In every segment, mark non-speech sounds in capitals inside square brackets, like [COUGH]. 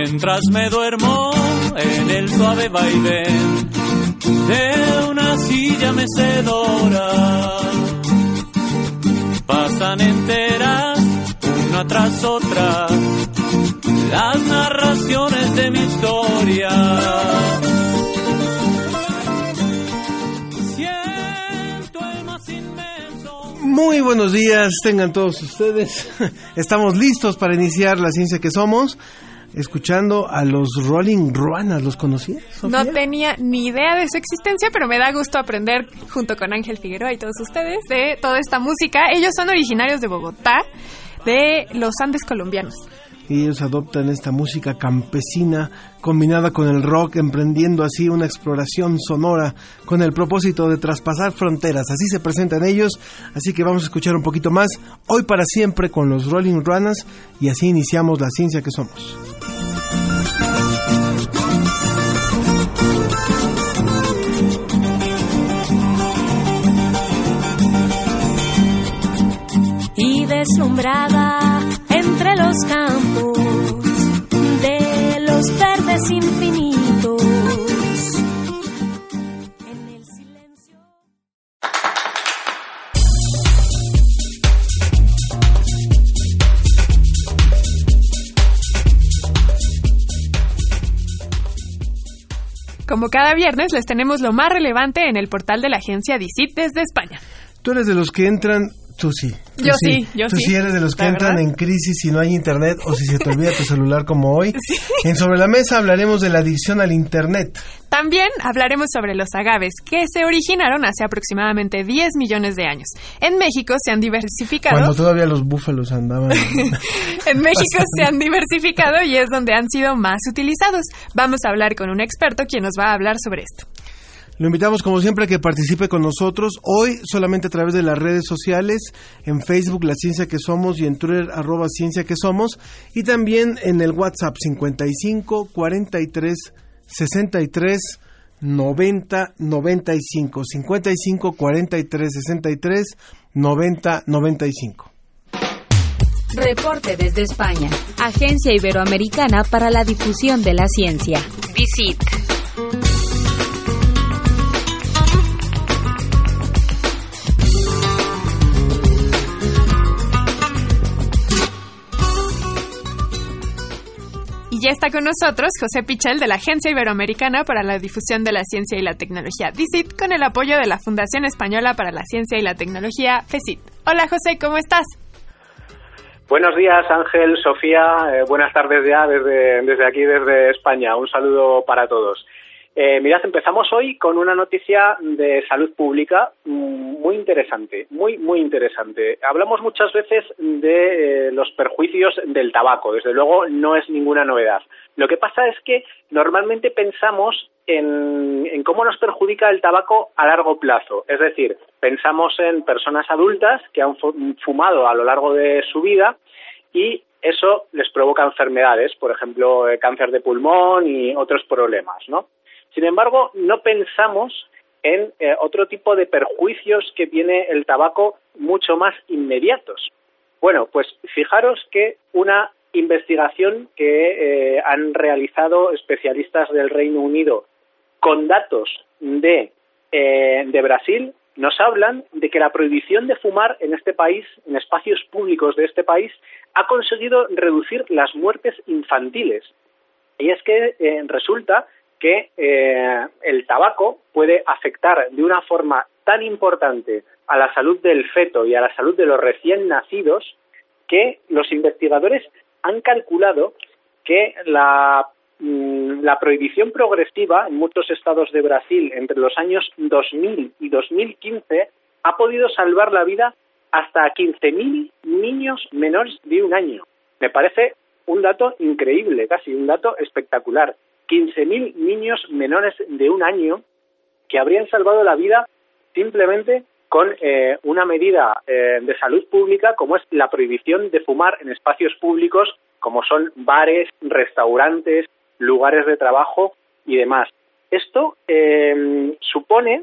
Mientras me duermo en el suave vaivén de una silla mecedora, pasan enteras una tras otra las narraciones de mi historia. Muy buenos días, tengan todos ustedes. [LAUGHS] Estamos listos para iniciar la ciencia que somos, escuchando a los Rolling Ruanas. ¿Los conocías? No tenía ni idea de su existencia, pero me da gusto aprender junto con Ángel Figueroa y todos ustedes de toda esta música. Ellos son originarios de Bogotá, de los Andes colombianos. Y ellos adoptan esta música campesina combinada con el rock, emprendiendo así una exploración sonora con el propósito de traspasar fronteras. Así se presentan ellos, así que vamos a escuchar un poquito más hoy para siempre con los Rolling Runners y así iniciamos la ciencia que somos. y deslumbrada entre los campos de los verdes infinitos. En el silencio. Como cada viernes, les tenemos lo más relevante en el portal de la agencia DICIT desde España. Tú eres de los que entran, tú sí. tú Yo sí, yo tú sí, sí eres de los que la entran verdad. en crisis si no hay internet o si se te olvida tu [LAUGHS] celular como hoy. En Sobre la Mesa hablaremos de la adicción al internet. También hablaremos sobre los agaves, que se originaron hace aproximadamente 10 millones de años. En México se han diversificado. Cuando todavía los búfalos andaban. [LAUGHS] En México se han diversificado y es donde han sido más utilizados. Vamos a hablar con un experto quien nos va a hablar sobre esto. Lo invitamos como siempre a que participe con nosotros hoy solamente a través de las redes sociales, en Facebook La Ciencia que Somos y en Twitter arroba Ciencia que Somos y también en el WhatsApp 55 43 63 90 95 55 43 63 90 95. Reporte desde España. Agencia Iberoamericana para la Difusión de la Ciencia. Visit. Ya está con nosotros José Pichel de la Agencia Iberoamericana para la Difusión de la Ciencia y la Tecnología, DICIT, con el apoyo de la Fundación Española para la Ciencia y la Tecnología, FECIT. Hola José, ¿cómo estás? Buenos días, Ángel, Sofía. eh, buenas tardes ya desde, desde aquí, desde España. Un saludo para todos. Eh, mirad, empezamos hoy con una noticia de salud pública mm, muy interesante, muy, muy interesante. Hablamos muchas veces de eh, los perjuicios del tabaco. Desde luego, no es ninguna novedad. Lo que pasa es que normalmente pensamos en, en cómo nos perjudica el tabaco a largo plazo. Es decir, pensamos en personas adultas que han fu- fumado a lo largo de su vida y eso les provoca enfermedades, por ejemplo, eh, cáncer de pulmón y otros problemas, ¿no? Sin embargo, no pensamos en eh, otro tipo de perjuicios que tiene el tabaco mucho más inmediatos. Bueno, pues fijaros que una investigación que eh, han realizado especialistas del Reino Unido con datos de, eh, de Brasil nos hablan de que la prohibición de fumar en este país, en espacios públicos de este país, ha conseguido reducir las muertes infantiles. Y es que eh, resulta que eh, el tabaco puede afectar de una forma tan importante a la salud del feto y a la salud de los recién nacidos que los investigadores han calculado que la mm, la prohibición progresiva en muchos estados de Brasil entre los años 2000 y 2015 ha podido salvar la vida hasta a 15.000 niños menores de un año. Me parece un dato increíble, casi un dato espectacular. 15.000 niños menores de un año que habrían salvado la vida simplemente con eh, una medida eh, de salud pública como es la prohibición de fumar en espacios públicos como son bares, restaurantes, lugares de trabajo y demás. Esto eh, supone,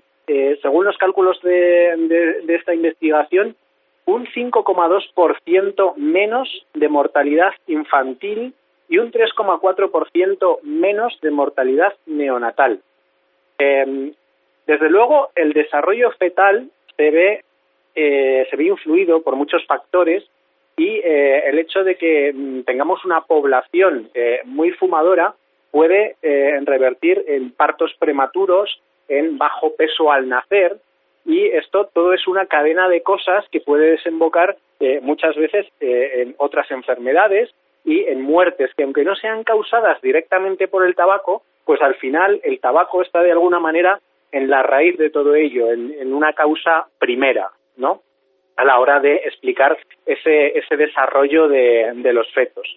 según los cálculos de, de esta investigación, un 5,2% menos de mortalidad infantil y un 3,4% menos de mortalidad neonatal. Eh, desde luego, el desarrollo fetal se ve, eh, se ve influido por muchos factores y eh, el hecho de que mm, tengamos una población muy fumadora puede revertir en partos prematuros, en bajo peso al nacer, y esto todo es una cadena de cosas que puede desembocar eh, muchas veces eh, en otras enfermedades y en muertes que aunque no sean causadas directamente por el tabaco, pues al final el tabaco está de alguna manera en la raíz de todo ello, en, una causa primera, ¿no? A la hora de explicar ese, ese desarrollo de, los fetos.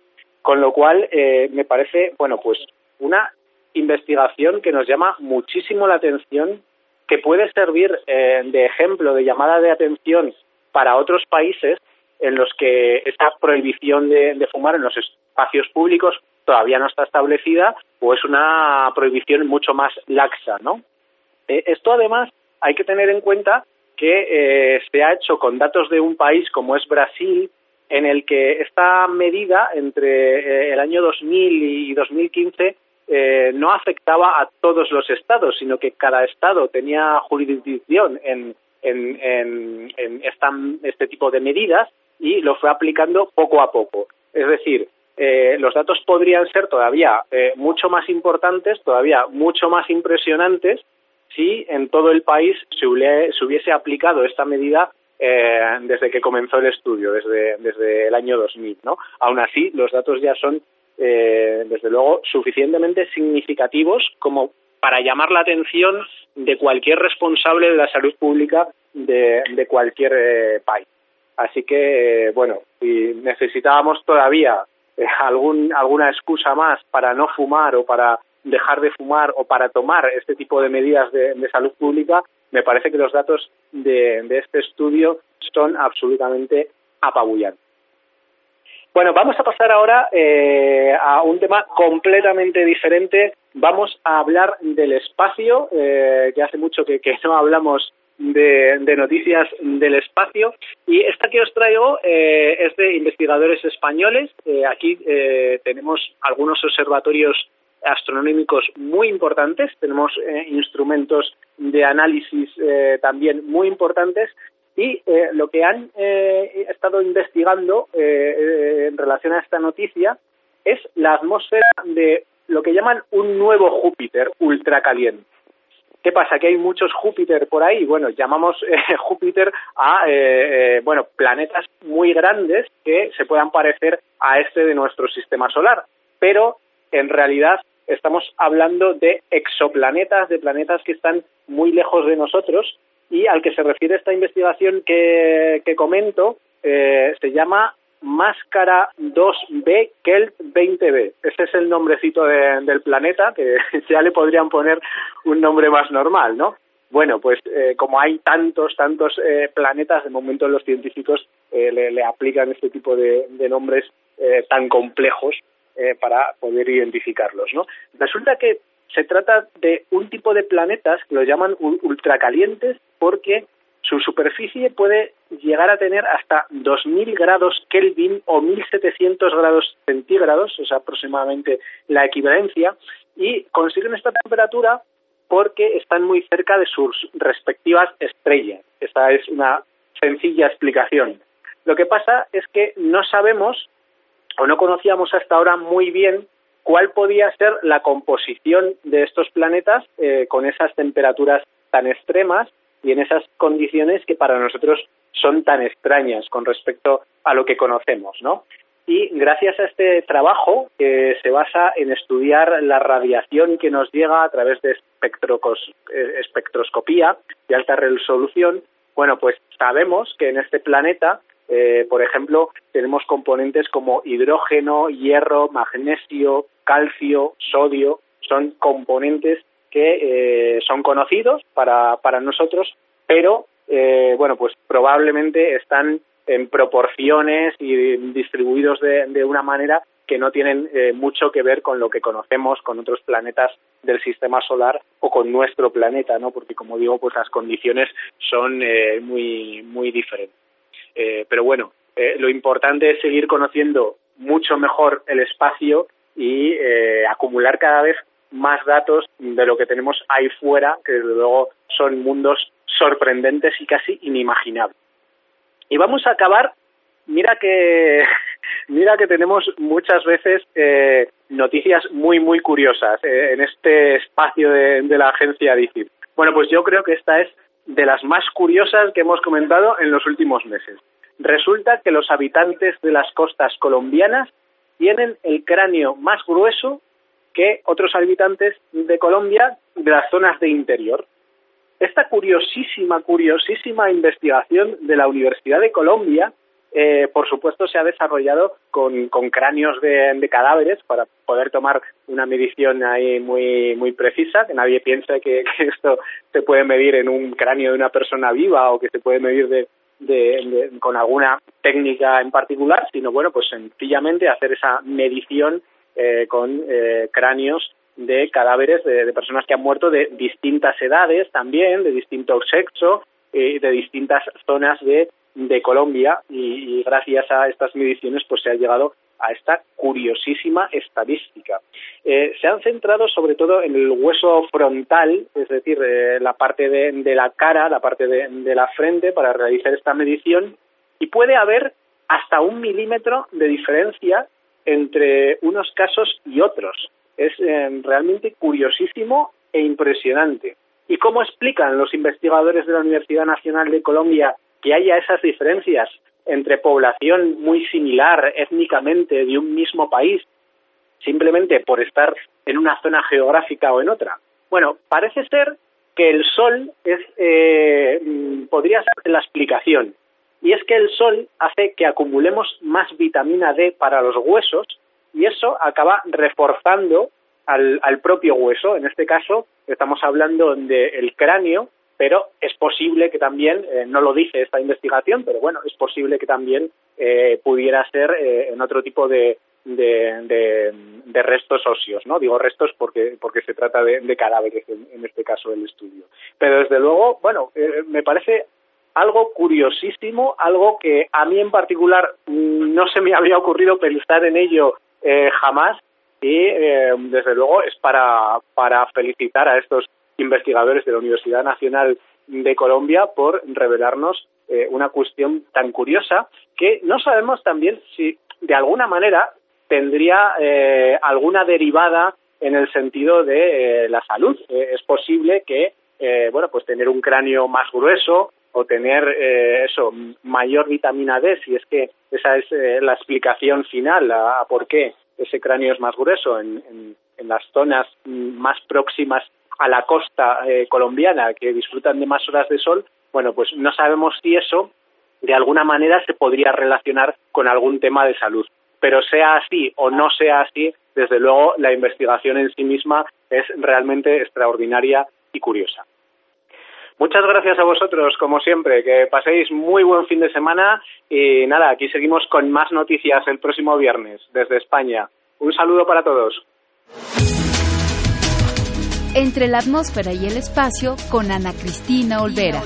Con lo cual, eh, me parece, bueno, pues una investigación que nos llama muchísimo la atención que puede servir eh, de ejemplo, de llamada de atención para otros países en los que esta prohibición de, fumar en los espacios públicos todavía no está establecida o es una prohibición mucho más laxa, ¿no? Eh, esto además hay que tener en cuenta que eh, se ha hecho con datos de un país como es Brasil, en el que esta medida entre el año 2000 y 2015 eh, no afectaba a todos los estados, sino que cada estado tenía jurisdicción en, en, en, este tipo de medidas y lo fue aplicando poco a poco. Es decir, eh, los datos podrían ser todavía eh, mucho más importantes, todavía mucho más impresionantes, si en todo el país se, hubiese aplicado esta medida desde que comenzó el estudio, desde, desde el año 2000. ¿no? Aún así, los datos ya son eh, desde luego, suficientemente significativos como para llamar la atención de cualquier responsable de la salud pública de, cualquier eh, país. Así que, eh, bueno, si necesitábamos todavía algún, alguna excusa más para no fumar o para dejar de fumar o para tomar este tipo de medidas de, salud pública, me parece que los datos de este estudio son absolutamente apabullantes. Bueno, vamos a pasar ahora eh, a un tema completamente diferente. Vamos a hablar del espacio, eh, que hace mucho que, no hablamos de, noticias del espacio. Y esta que os traigo eh, es de investigadores españoles. aquí tenemos algunos observatorios astronómicos muy importantes, tenemos instrumentos de análisis también muy importantes y eh, lo que han eh, estado investigando eh, en relación a esta noticia es la atmósfera de lo que llaman un nuevo Júpiter ultracaliente. ¿Qué pasa? Que hay muchos Júpiter por ahí. Bueno, llamamos [LAUGHS] Júpiter a bueno planetas muy grandes que se puedan parecer a este de nuestro sistema solar, pero en realidad estamos hablando de exoplanetas, de planetas que están muy lejos de nosotros y al que se refiere esta investigación que, comento eh, se llama Máscara 2B Kelt 20B. Ese es el nombrecito del planeta, que [LAUGHS] ya le podrían poner un nombre más normal, ¿no? Bueno, pues eh, como hay tantos, tantos eh, planetas, de momento los científicos le, aplican este tipo de, nombres tan complejos para poder identificarlos, ¿no? Resulta que se trata de un tipo de planetas que lo llaman ultracalientes porque su superficie puede llegar a tener hasta 2.000 grados Kelvin o 1.700 grados centígrados, es aproximadamente la equivalencia, y consiguen esta temperatura porque están muy cerca de sus respectivas estrellas. Esta es una sencilla explicación. Lo que pasa es que no sabemos o no conocíamos hasta ahora muy bien cuál podía ser la composición de estos planetas eh, con esas temperaturas tan extremas y en esas condiciones que para nosotros son tan extrañas con respecto a lo que conocemos, ¿no? y gracias a este trabajo que se basa en estudiar la radiación que nos llega a través de eh, espectroscopía de alta resolución, bueno, pues sabemos que en este planeta, eh, por ejemplo, tenemos componentes como hidrógeno, hierro, magnesio, calcio, sodio, son componentes que eh, son conocidos para, para nosotros, pero eh, bueno, pues probablemente están en proporciones y distribuidos de, de una manera que no tienen eh, mucho que ver con lo que conocemos con otros planetas del sistema solar o con nuestro planeta, ¿no? Porque como digo, pues las condiciones son eh, muy muy diferentes. Eh, pero bueno, eh, lo importante es seguir conociendo mucho mejor el espacio y eh, acumular cada vez más datos de lo que tenemos ahí fuera, que desde luego son mundos sorprendentes y casi inimaginables. Y vamos a acabar, mira que [LAUGHS] mira que tenemos muchas veces eh, noticias muy muy curiosas eh, en este espacio de, la agencia DICIT. Bueno, pues yo creo que esta es de las más curiosas que hemos comentado en los últimos meses. Resulta que los habitantes de las costas colombianas tienen el cráneo más grueso que otros habitantes de Colombia de las zonas de interior. Esta curiosísima, curiosísima investigación de la Universidad de Colombia, eh, por supuesto, se ha desarrollado con, con cráneos de, cadáveres para poder tomar una medición ahí muy, muy precisa, que nadie piense que, [LAUGHS] que esto se puede medir en un cráneo de una persona viva o que se puede medir de, de- con alguna técnica en particular, sino bueno, pues sencillamente hacer esa medición con eh, cráneos de cadáveres de, personas que han muerto de distintas edades también, de distinto sexo, eh, de distintas zonas de, de Colombia y, gracias a estas mediciones pues se ha llegado a esta curiosísima estadística. Eh, se han centrado sobre todo en el hueso frontal, es decir, eh, la parte de, de la cara, la parte de, de la frente para realizar esta medición y puede haber hasta un milímetro de diferencia entre unos casos y otros. Es eh, realmente curiosísimo e impresionante. ¿Y cómo explican los investigadores de la Universidad Nacional de Colombia que haya esas diferencias entre población muy similar étnicamente de un mismo país, simplemente por estar en una zona geográfica o en otra? Bueno, parece ser que el sol es, eh, mm, podría ser la explicación. Y es que el sol hace que acumulemos más vitamina D para los huesos y eso acaba reforzando al, al propio hueso. En este caso estamos hablando del cráneo, pero es posible que también, eh, no lo dice esta investigación, pero bueno, es posible que también eh, pudiera ser eh, en otro tipo de, de, de- de restos óseos, ¿no? Digo restos porque, porque se trata de, de cadáveres en, en este caso del estudio. Pero desde luego, bueno, eh, me parece algo curiosísimo, algo que a mí en particular mm, no se me [LAUGHS] había ocurrido pensar en ello eh, jamás y eh, desde luego es para, para felicitar a estos investigadores de la Universidad Nacional de Colombia por revelarnos eh, una cuestión tan curiosa que no sabemos también si de alguna manera tendría eh, alguna derivada en el sentido de eh, la salud. Eh, es posible que, eh, bueno, pues tener un cráneo más grueso o tener eh, eso mayor vitamina D, si es que esa es eh, la explicación final a, por qué ese cráneo es más grueso en, en- en las zonas mm, más próximas a la costa eh, colombiana que disfrutan de más horas de sol, bueno, pues no sabemos si eso de alguna manera se podría relacionar con algún tema de salud. Pero sea así o no sea así, desde luego la investigación en sí misma es realmente extraordinaria y curiosa. Muchas gracias a vosotros, como siempre, que paséis muy buen fin de semana y nada, aquí seguimos con más noticias el próximo viernes desde España. Un saludo para todos. Entre la atmósfera y el espacio con Ana Cristina Olvera.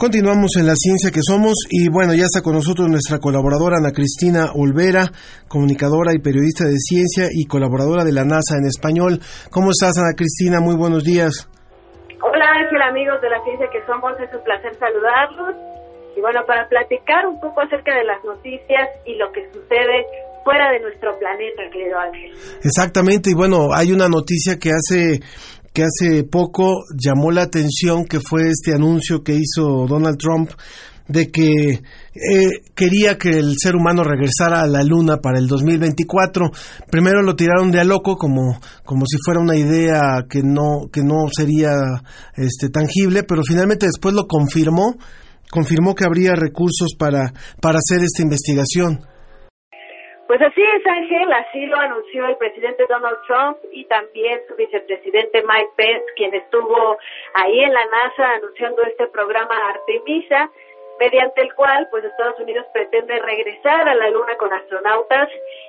Continuamos en la ciencia que somos y bueno, ya está con nosotros nuestra colaboradora Ana Cristina Olvera, comunicadora y periodista de ciencia y colaboradora de la NASA en español. ¿Cómo estás Ana Cristina? Muy buenos días. Hola, Ángel, amigos de la ciencia que somos, es un placer saludarlos. Y bueno, para platicar un poco acerca de las noticias y lo que sucede fuera de nuestro planeta, querido Ángel. Exactamente, y bueno, hay una noticia que hace que hace poco llamó la atención, que fue este anuncio que hizo Donald Trump de que eh, quería que el ser humano regresara a la luna para el 2024. Primero lo tiraron de a loco como, como si fuera una idea que no, que no sería este, tangible, pero finalmente después lo confirmó, confirmó que habría recursos para, para hacer esta investigación. Pues así es, Ángel, así lo anunció el presidente Donald Trump y también su vicepresidente Mike Pence, quien estuvo ahí en la NASA anunciando este programa Artemisa mediante el cual pues Estados Unidos pretende regresar a la Luna con astronautas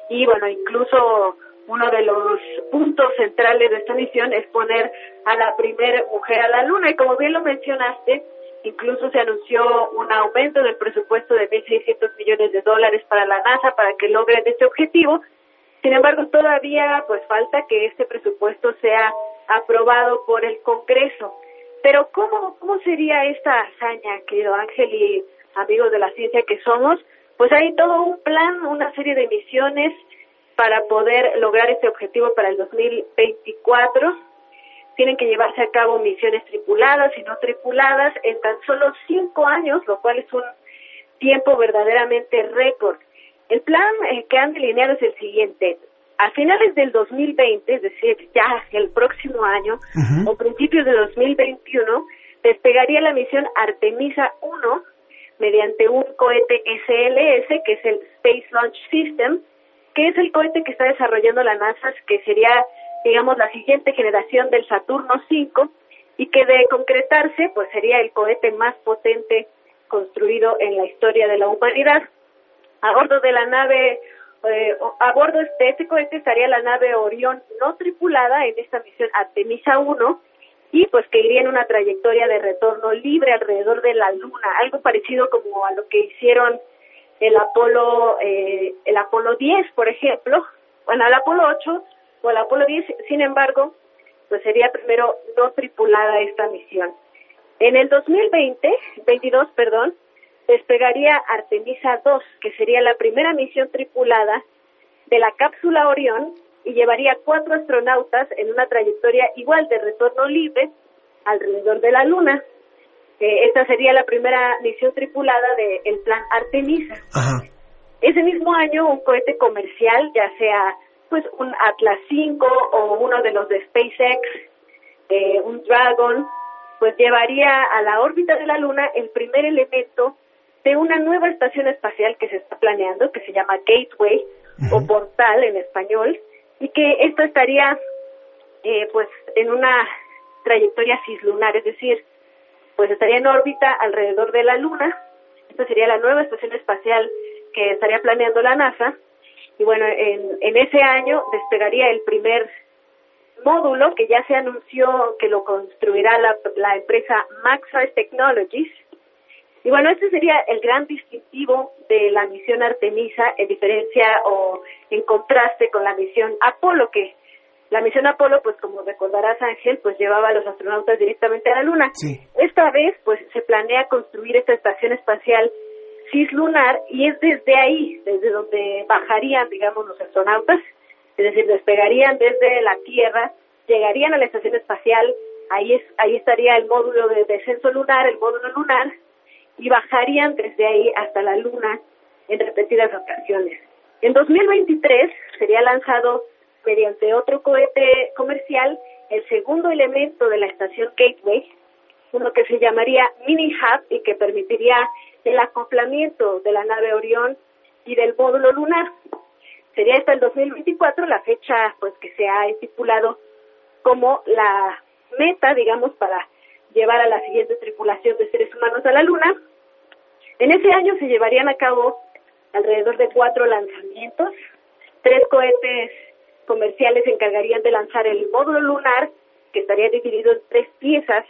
y bueno, incluso uno de los puntos centrales de esta misión es poner a la primera mujer a la Luna. Y como bien lo mencionaste, incluso se anunció un aumento del presupuesto de 1.600 millones de dólares para la NASA para que logren este objetivo. Sin embargo, todavía pues falta que este presupuesto sea aprobado por el Congreso. Pero ¿cómo, cómo sería esta hazaña, querido Ángel y amigos de la ciencia que somos? Pues hay todo un plan, una serie de misiones para poder lograr este objetivo para el 2024. Tienen que llevarse a cabo misiones tripuladas y no tripuladas en tan solo cinco años, lo cual es un tiempo verdaderamente récord. El plan eh, que han delineado es el siguiente. A finales del 2020, es decir, ya el próximo año, o principios de 2021, despegaría la misión Artemisa 1 mediante un cohete SLS, que es el Space Launch System, que es el cohete que está desarrollando la NASA, que sería, digamos, la siguiente generación del Saturno 5, y que de concretarse, pues sería el cohete más potente construido en la historia de la humanidad. A bordo de la nave eh, a bordo de este cohete estaría la nave Orión no tripulada en esta misión Artemisa 1 y pues que iría en una trayectoria de retorno libre alrededor de la Luna, algo parecido como a lo que hicieron el Apolo eh, el Apolo 10, por ejemplo, bueno, el Apolo 8 o el Apolo 10, sin embargo, pues sería primero no tripulada esta misión. En el 2020, 22, perdón, despegaría Artemisa 2, que sería la primera misión tripulada de la cápsula Orión y llevaría cuatro astronautas en una trayectoria igual de retorno libre alrededor de la Luna. Eh, esta sería la primera misión tripulada del plan Artemisa. Ese mismo año, un cohete comercial, ya sea pues un Atlas 5 o uno de los de SpaceX, eh, un Dragon, pues llevaría a la órbita de la Luna el primer elemento de una nueva estación espacial que se está planeando, que se llama Gateway o Portal en español, y que esto estaría eh, pues en una trayectoria cislunar, es decir, pues estaría en órbita alrededor de la Luna. Esta sería la nueva estación espacial que estaría planeando la NASA. Y bueno, en, en ese año despegaría el primer módulo que ya se anunció que lo construirá la, la empresa Maxar Technologies y bueno, este sería el gran distintivo de la misión Artemisa en diferencia o en contraste con la misión Apolo, que la misión Apolo, pues como recordarás Ángel, pues llevaba a los astronautas directamente a la Luna. Esta vez, pues se planea construir esta estación espacial cislunar y es desde ahí, desde donde bajarían, digamos, los astronautas, es decir, despegarían desde la Tierra, llegarían a la estación espacial, ahí es, ahí estaría el módulo de descenso lunar, el módulo lunar, y bajarían desde ahí hasta la Luna en repetidas ocasiones. En 2023 sería lanzado mediante otro cohete comercial el segundo elemento de la estación Gateway, uno que se llamaría Mini Hub y que permitiría el acoplamiento de la nave Orión y del módulo lunar. Sería hasta el 2024 la fecha pues que se ha estipulado como la meta, digamos, para llevar a la siguiente tripulación de seres humanos a la Luna. En ese año se llevarían a cabo alrededor de cuatro lanzamientos. Tres cohetes comerciales se encargarían de lanzar el módulo lunar, que estaría dividido en tres piezas.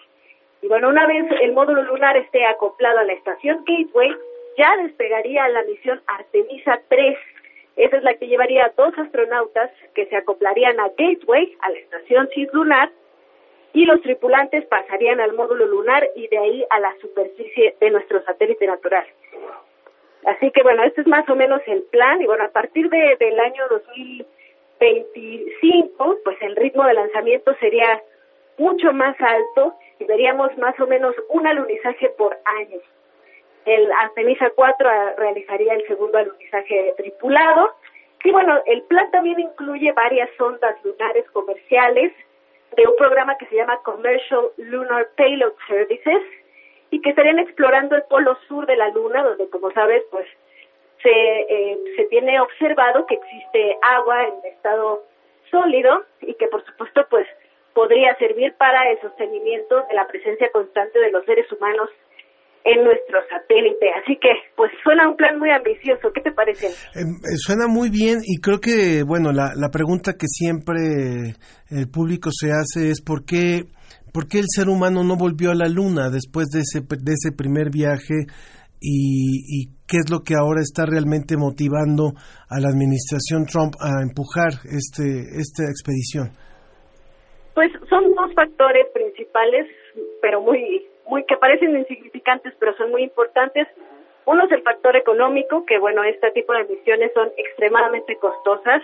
Y bueno, una vez el módulo lunar esté acoplado a la estación Gateway, ya despegaría la misión Artemisa 3. Esa es la que llevaría a dos astronautas que se acoplarían a Gateway, a la estación cislunar, y los tripulantes pasarían al módulo lunar y de ahí a la superficie de nuestro satélite natural. Así que bueno, este es más o menos el plan y bueno, a partir de, del año 2025, pues el ritmo de lanzamiento sería mucho más alto y veríamos más o menos un alunizaje por año. El Artemisa 4 realizaría el segundo alunizaje tripulado y bueno, el plan también incluye varias sondas lunares comerciales de un programa que se llama Commercial Lunar Payload Services y que estarían explorando el polo sur de la Luna, donde como sabes, pues se, eh, se tiene observado que existe agua en estado sólido y que por supuesto pues podría servir para el sostenimiento de la presencia constante de los seres humanos en nuestro satélite. Así que, pues suena un plan muy ambicioso. ¿Qué te parece? Em, eh, suena muy bien y creo que, bueno, la, la pregunta que siempre el público se hace es por qué, por qué el ser humano no volvió a la Luna después de ese, de ese primer viaje y, y qué es lo que ahora está realmente motivando a la administración Trump a empujar este, esta expedición. Pues son dos factores principales, pero muy muy que parecen insignificantes, pero son muy importantes. Uno es el factor económico, que bueno, este tipo de misiones son extremadamente costosas,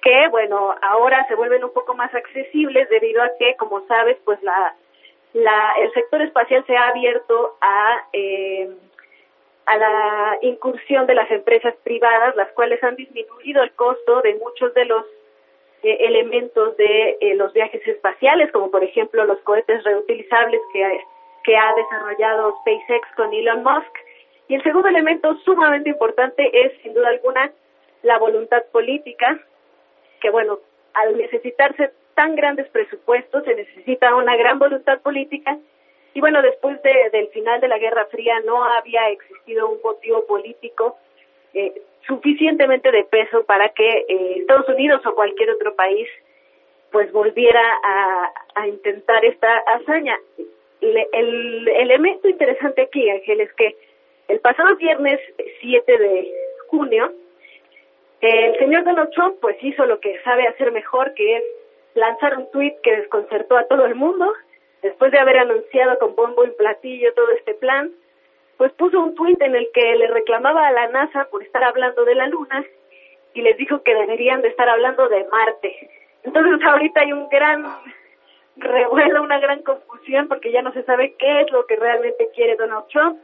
que bueno, ahora se vuelven un poco más accesibles debido a que, como sabes, pues la, la el sector espacial se ha abierto a eh, a la incursión de las empresas privadas, las cuales han disminuido el costo de muchos de los eh, elementos de eh, los viajes espaciales, como por ejemplo los cohetes reutilizables que que ha desarrollado SpaceX con Elon Musk. Y el segundo elemento sumamente importante es, sin duda alguna, la voluntad política, que bueno, al necesitarse tan grandes presupuestos, se necesita una gran voluntad política. Y bueno, después de, del final de la Guerra Fría no había existido un motivo político eh, suficientemente de peso para que eh, Estados Unidos o cualquier otro país pues volviera a, intentar esta hazaña. El elemento interesante aquí, Ángel, es que el pasado viernes 7 de junio, el señor Donald Trump pues hizo lo que sabe hacer mejor, que es lanzar un tuit que desconcertó a todo el mundo, después de haber anunciado con bombo y platillo todo este plan, pues puso un tuit en el que le reclamaba a la NASA por estar hablando de la Luna y les dijo que deberían de estar hablando de Marte. Entonces [LAUGHS] ahorita hay un gran revuela una gran confusión porque ya no se sabe qué es lo que realmente quiere Donald Trump,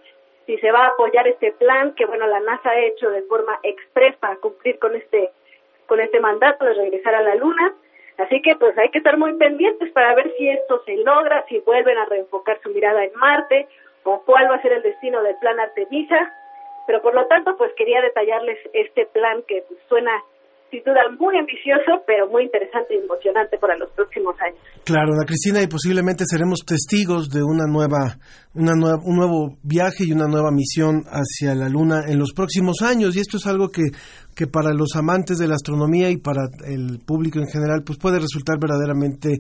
si se va a apoyar este plan que bueno la NASA ha hecho de forma express para cumplir con este con este mandato de regresar a la Luna. Así que pues hay que estar muy pendientes para ver si esto se logra, si vuelven a reenfocar su mirada en Marte cuál va a ser el destino del plan Artemisa. Pero por lo tanto pues quería detallarles este plan que pues, suena sin duda muy ambicioso, pero muy interesante y emocionante para los próximos años. Claro, Ana Cristina, y posiblemente seremos testigos de una nueva, una nueva, un nuevo viaje y una nueva misión hacia la Luna en los próximos años. Y esto es algo que, que para los amantes de la astronomía y para el público en general, pues puede resultar verdaderamente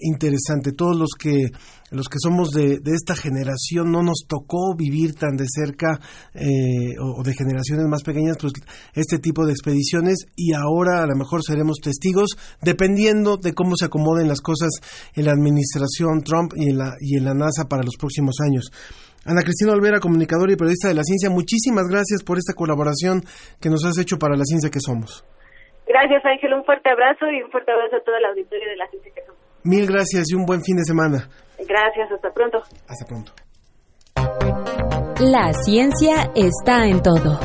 interesante. Todos los que los que somos de, de esta generación no nos tocó vivir tan de cerca eh, o, de generaciones más pequeñas, pues este tipo de expediciones y ahora a lo mejor seremos testigos dependiendo de cómo se acomoden las cosas en la administración Trump y en la, y en la NASA para los próximos años. Ana Cristina Olvera, comunicadora y periodista de la ciencia, muchísimas gracias por esta colaboración que nos has hecho para la ciencia que somos. Gracias Ángel, un fuerte abrazo y un fuerte abrazo a toda la auditorio de la ciencia que somos. Mil gracias y un buen fin de semana. Gracias, hasta pronto. Hasta pronto. La ciencia está en todo.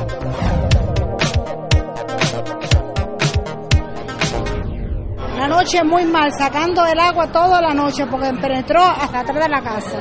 La noche muy mal, sacando el agua toda la noche porque penetró hasta atrás de la casa.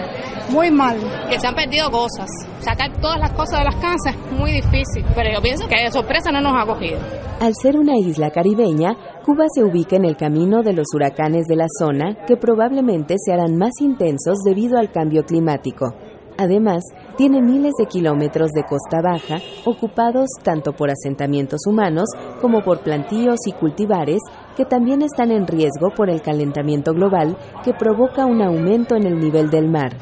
Muy mal. Que se han perdido cosas. Sacar todas las cosas de las casas es muy difícil. Pero yo pienso que de sorpresa no nos ha cogido. Al ser una isla caribeña, Cuba se ubica en el camino de los huracanes de la zona que probablemente se harán más intensos debido al cambio climático. Además, tiene miles de kilómetros de costa baja ocupados tanto por asentamientos humanos como por plantíos y cultivares que también están en riesgo por el calentamiento global que provoca un aumento en el nivel del mar.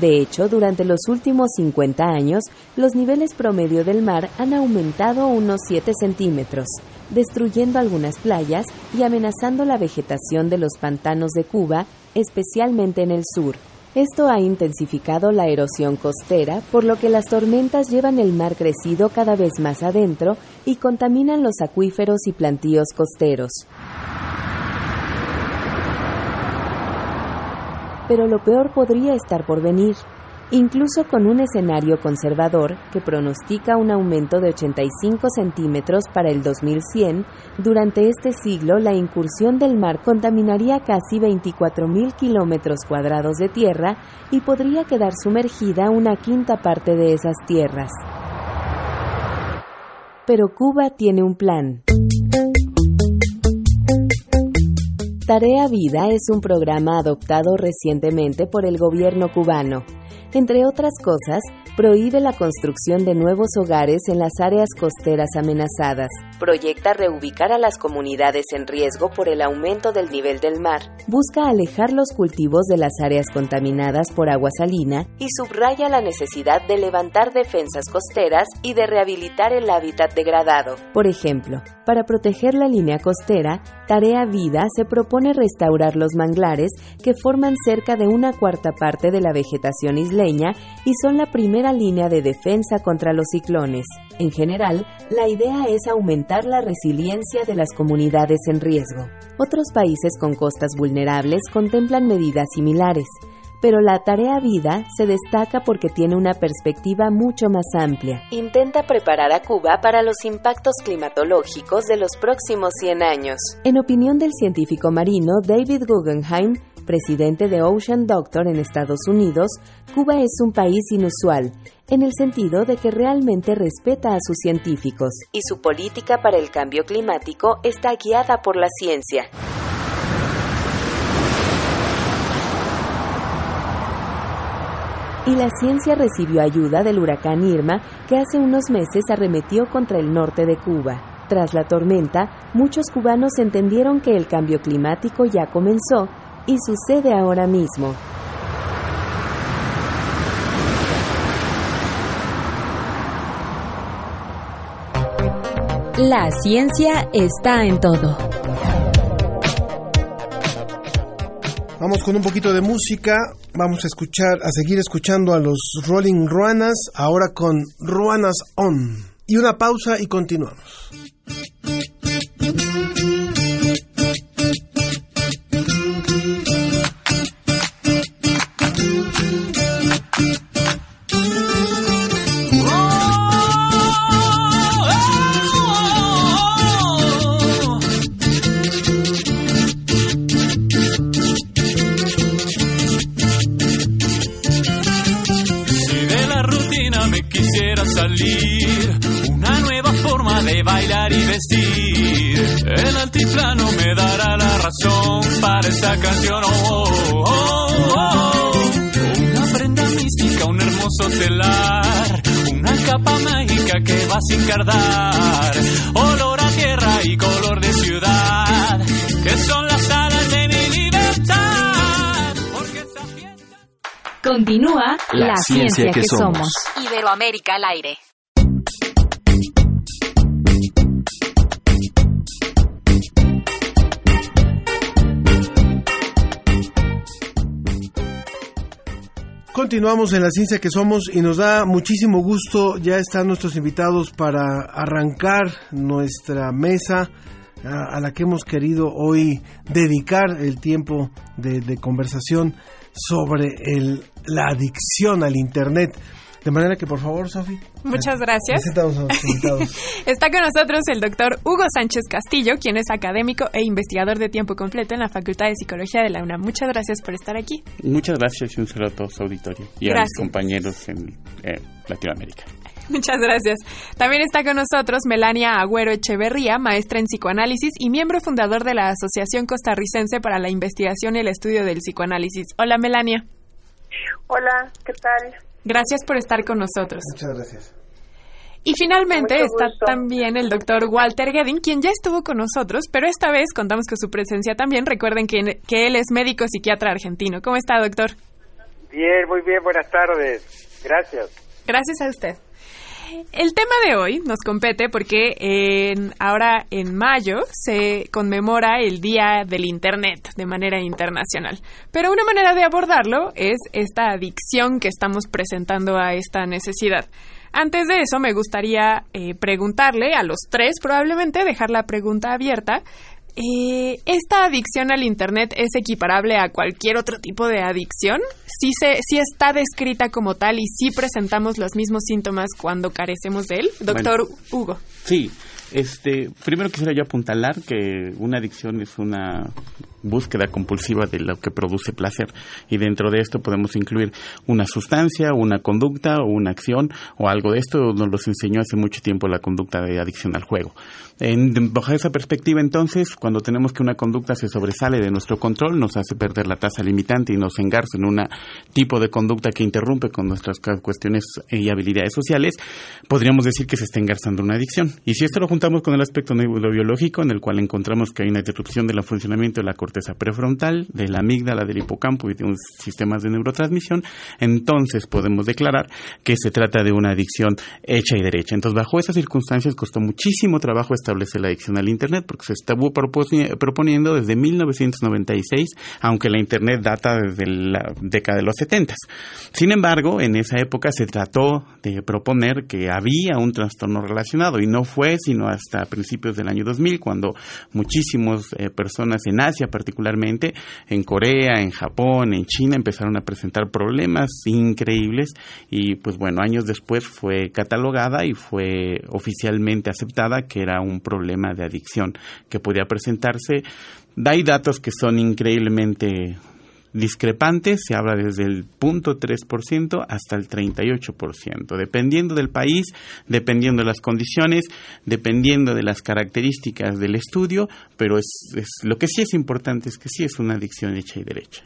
De hecho, durante los últimos 50 años, los niveles promedio del mar han aumentado unos 7 centímetros, destruyendo algunas playas y amenazando la vegetación de los pantanos de Cuba, especialmente en el sur. Esto ha intensificado la erosión costera, por lo que las tormentas llevan el mar crecido cada vez más adentro y contaminan los acuíferos y plantíos costeros. Pero lo peor podría estar por venir. Incluso con un escenario conservador que pronostica un aumento de 85 centímetros para el 2100, durante este siglo la incursión del mar contaminaría casi 24.000 kilómetros cuadrados de tierra y podría quedar sumergida una quinta parte de esas tierras. Pero Cuba tiene un plan. Tarea Vida es un programa adoptado recientemente por el gobierno cubano. Entre otras cosas, prohíbe la construcción de nuevos hogares en las áreas costeras amenazadas. Proyecta reubicar a las comunidades en riesgo por el aumento del nivel del mar. Busca alejar los cultivos de las áreas contaminadas por agua salina y subraya la necesidad de levantar defensas costeras y de rehabilitar el hábitat degradado. Por ejemplo, para proteger la línea costera, Tarea Vida se propone restaurar los manglares que forman cerca de una cuarta parte de la vegetación isleña y son la primera línea de defensa contra los ciclones. En general, la idea es aumentar la resiliencia de las comunidades en riesgo. Otros países con costas vulnerables contemplan medidas similares, pero la tarea vida se destaca porque tiene una perspectiva mucho más amplia. Intenta preparar a Cuba para los impactos climatológicos de los próximos 100 años. En opinión del científico marino David Guggenheim, presidente de Ocean Doctor en Estados Unidos, Cuba es un país inusual, en el sentido de que realmente respeta a sus científicos y su política para el cambio climático está guiada por la ciencia. y la ciencia recibió ayuda del huracán Irma que hace unos meses arremetió contra el norte de Cuba. Tras la tormenta, muchos cubanos entendieron que el cambio climático ya comenzó y sucede ahora mismo. La ciencia está en todo. Vamos con un poquito de música. Vamos a escuchar, a seguir escuchando a los Rolling Ruanas, ahora con Ruanas On. Y una pausa y continuamos. Que va sin cardar. Olor a tierra y color de ciudad, que son las alas de mi libertad. Porque esta fiesta Continúa La ciencia que somos. Iberoamérica al aire. Continuamos en la ciencia que somos y nos da muchísimo gusto. Ya están nuestros invitados para arrancar nuestra mesa a, la que hemos querido hoy dedicar el tiempo de, conversación sobre la adicción al Internet. De manera que, por favor, Sofi. Muchas gracias. [LAUGHS] Está con nosotros el doctor Hugo Sánchez Castillo, quien es académico e investigador de tiempo completo en la Facultad de Psicología de la UNAM. Muchas gracias por estar aquí. Muchas gracias y un saludo a todo su auditorio y a mis compañeros en eh, Latinoamérica. [LAUGHS] Muchas gracias. También está con nosotros Melania Agüero Echeverría, maestra en psicoanálisis y miembro fundador de la Asociación Costarricense para la Investigación y el Estudio del Psicoanálisis. Hola, Melania. Hola, ¿qué tal? Gracias por estar con nosotros. Muchas gracias. Y finalmente está también el doctor Walter Gedin, quien ya estuvo con nosotros, pero esta vez contamos con su presencia también. Recuerden que, que él es médico psiquiatra argentino. ¿Cómo está, doctor? Bien, muy bien, buenas tardes. Gracias. Gracias a usted. El tema de hoy nos compete porque ahora en mayo se conmemora el Día del Internet de manera internacional. Pero una manera de abordarlo es esta adicción que estamos presentando a esta necesidad. Antes de eso, me gustaría eh, preguntarle a los tres, probablemente dejar la pregunta abierta, eh, ¿esta adicción al Internet es equiparable a cualquier otro tipo de adicción? ¿Sí, se, sí está descrita como tal y sí presentamos los mismos síntomas cuando carecemos de él? Doctor Hugo. Sí, este, primero quisiera yo apuntalar que una adicción es una búsqueda compulsiva de lo que produce placer y dentro de esto podemos incluir una sustancia, una conducta o una acción o algo de esto nos lo enseñó hace mucho tiempo la conducta de adicción al juego. En, bajo esa perspectiva, entonces, cuando tenemos que una conducta se sobresale de nuestro control, nos hace perder la tasa limitante y nos engarza en un tipo de conducta que interrumpe con nuestras cuestiones y habilidades sociales, podríamos decir que se está engarzando una adicción. Y si esto lo juntamos con el aspecto neurobiológico, en el cual encontramos que hay una interrupción de la funcionamiento de la corteza prefrontal, de la amígdala, del hipocampo y de unos sistemas de neurotransmisión, entonces podemos declarar que se trata de una adicción hecha y derecha. Entonces, bajo esas circunstancias, costó muchísimo trabajo establece la adicción al Internet, porque se estuvo proponiendo desde 1996, aunque la Internet data desde la década de los 70. Sin embargo, en esa época se trató de proponer que había un trastorno relacionado y no fue sino hasta principios del año 2000 cuando muchísimas eh, personas en Asia particularmente, en Corea, en Japón, en China empezaron a presentar problemas increíbles y pues bueno, años después fue catalogada y fue oficialmente aceptada que era un problema de adicción que podía presentarse. Hay datos que son increíblemente discrepantes, se habla desde el punto 3% hasta el 38%, dependiendo del país, dependiendo de las condiciones, dependiendo de las características del estudio, pero es, es, lo que sí es importante es que sí es una adicción hecha y derecha.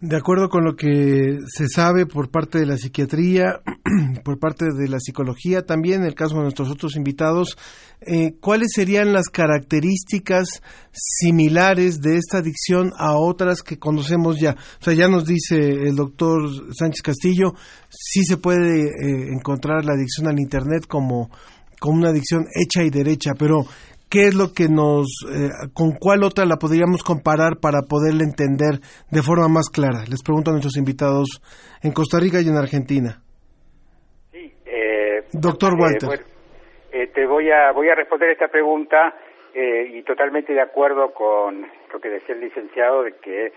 De acuerdo con lo que se sabe por parte de la psiquiatría, [CLEARS THROAT] por parte de la psicología, también en el caso de nuestros otros invitados, eh, ¿cuáles serían las características similares de esta adicción a otras que conocemos ya? O sea, ya nos dice el doctor Sánchez Castillo, sí se puede eh, encontrar la adicción al Internet como, como una adicción hecha y derecha, pero qué es lo que nos, eh, con cuál otra la podríamos comparar para poderla entender de forma más clara. Les pregunto a nuestros invitados en Costa Rica y en Argentina. Sí, eh, doctor eh, Walter. bueno, eh, te voy a voy a responder esta pregunta y totalmente de acuerdo con lo que decía el licenciado de que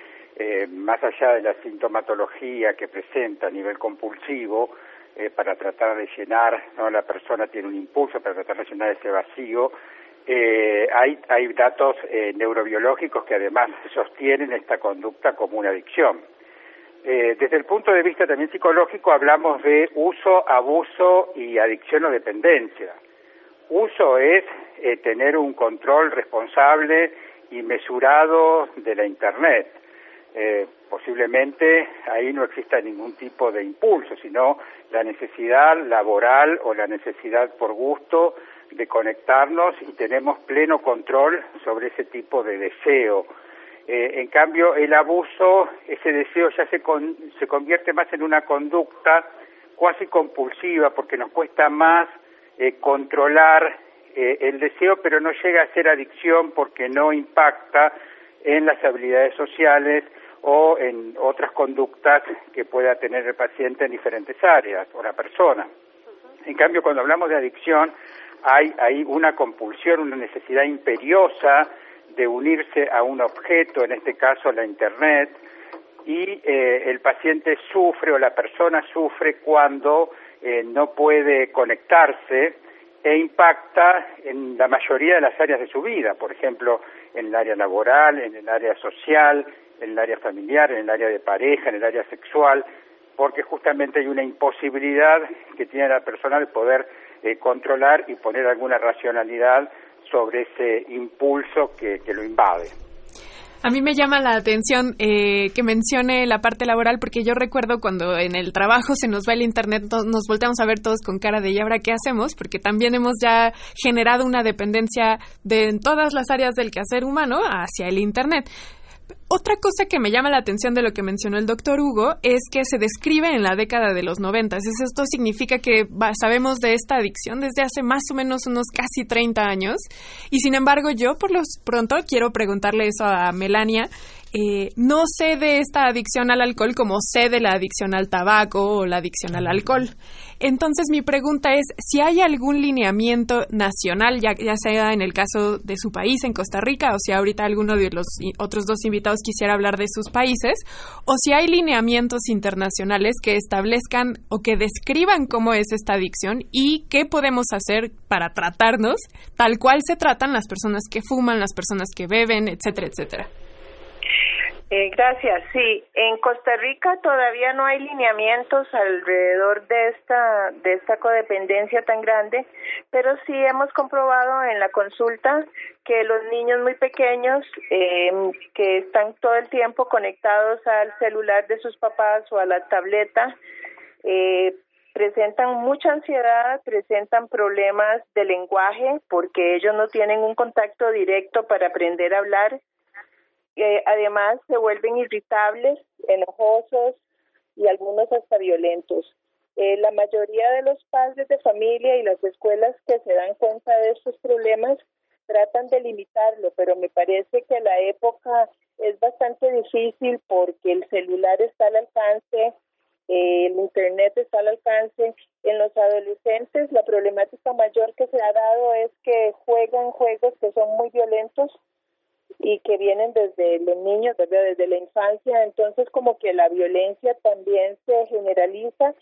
más allá de la sintomatología que presenta a nivel compulsivo, para tratar de llenar, ¿no? la persona tiene un impulso para tratar de llenar ese vacío, eh, hay, hay datos eh, neurobiológicos que además sostienen esta conducta como una adicción. Eh, desde el punto de vista también psicológico hablamos de uso, abuso y adicción o dependencia. Uso es eh, tener un control responsable y mesurado de la Internet. Eh, posiblemente ahí no exista ningún tipo de impulso, sino la necesidad laboral o la necesidad por gusto de conectarnos y tenemos pleno control sobre ese tipo de deseo. Eh, en cambio, el abuso, ese deseo ya se, se convierte más en una conducta cuasi compulsiva porque nos cuesta más eh, controlar eh, el deseo, pero no llega a ser adicción porque no impacta en las habilidades sociales o en otras conductas que pueda tener el paciente en diferentes áreas o la persona. En cambio, cuando hablamos de adicción, hay, hay una compulsión, una necesidad imperiosa de unirse a un objeto, en este caso la Internet, y eh, el paciente sufre o la persona sufre cuando eh, no puede conectarse e impacta en la mayoría de las áreas de su vida, por ejemplo, en el área laboral, en el área social, en el área familiar, en el área de pareja, en el área sexual, porque justamente hay una imposibilidad que tiene la persona de poder eh, controlar y poner alguna racionalidad sobre ese impulso que, lo invade. A mí me llama la atención eh, que mencione la parte laboral porque yo recuerdo cuando en el trabajo se nos va el Internet, nos volteamos a ver todos con cara de ¿y ahora qué hacemos? Porque también hemos ya generado una dependencia de en todas las áreas del quehacer humano hacia el Internet. Otra cosa que me llama la atención de lo que mencionó el doctor Hugo es que se describe en la década de los 90. Esto significa que sabemos de esta adicción desde hace más o menos unos casi 30 años. Y sin embargo, yo por lo pronto quiero preguntarle eso a Melania. Eh, no sé de esta adicción al alcohol como sé de la adicción al tabaco o la adicción al alcohol. Entonces mi pregunta es si hay algún lineamiento nacional, ya, sea en el caso de su país, en Costa Rica, o si ahorita alguno de los otros dos invitados quisiera hablar de sus países, o si hay lineamientos internacionales que establezcan o que describan cómo es esta adicción y qué podemos hacer para tratarnos tal cual se tratan las personas que fuman, las personas que beben, etcétera, etcétera. Eh, gracias. Sí, en Costa Rica todavía no hay lineamientos alrededor de esta de esta codependencia tan grande, pero sí hemos comprobado en la consulta que los niños muy pequeños eh, que están todo el tiempo conectados al celular de sus papás o a la tableta eh, presentan mucha ansiedad, presentan problemas de lenguaje porque ellos no tienen un contacto directo para aprender a hablar además se vuelven irritables, enojosos y algunos hasta violentos. Eh, la mayoría de los padres de familia y las escuelas que se dan cuenta de estos problemas tratan de limitarlo, pero me parece que la época es bastante difícil porque el celular está al alcance, eh, el internet está al alcance. En los adolescentes la problemática mayor que se ha dado es que juegan juegos que son muy violentos y que vienen desde los niños, desde, la infancia, entonces como que la violencia también se generaliza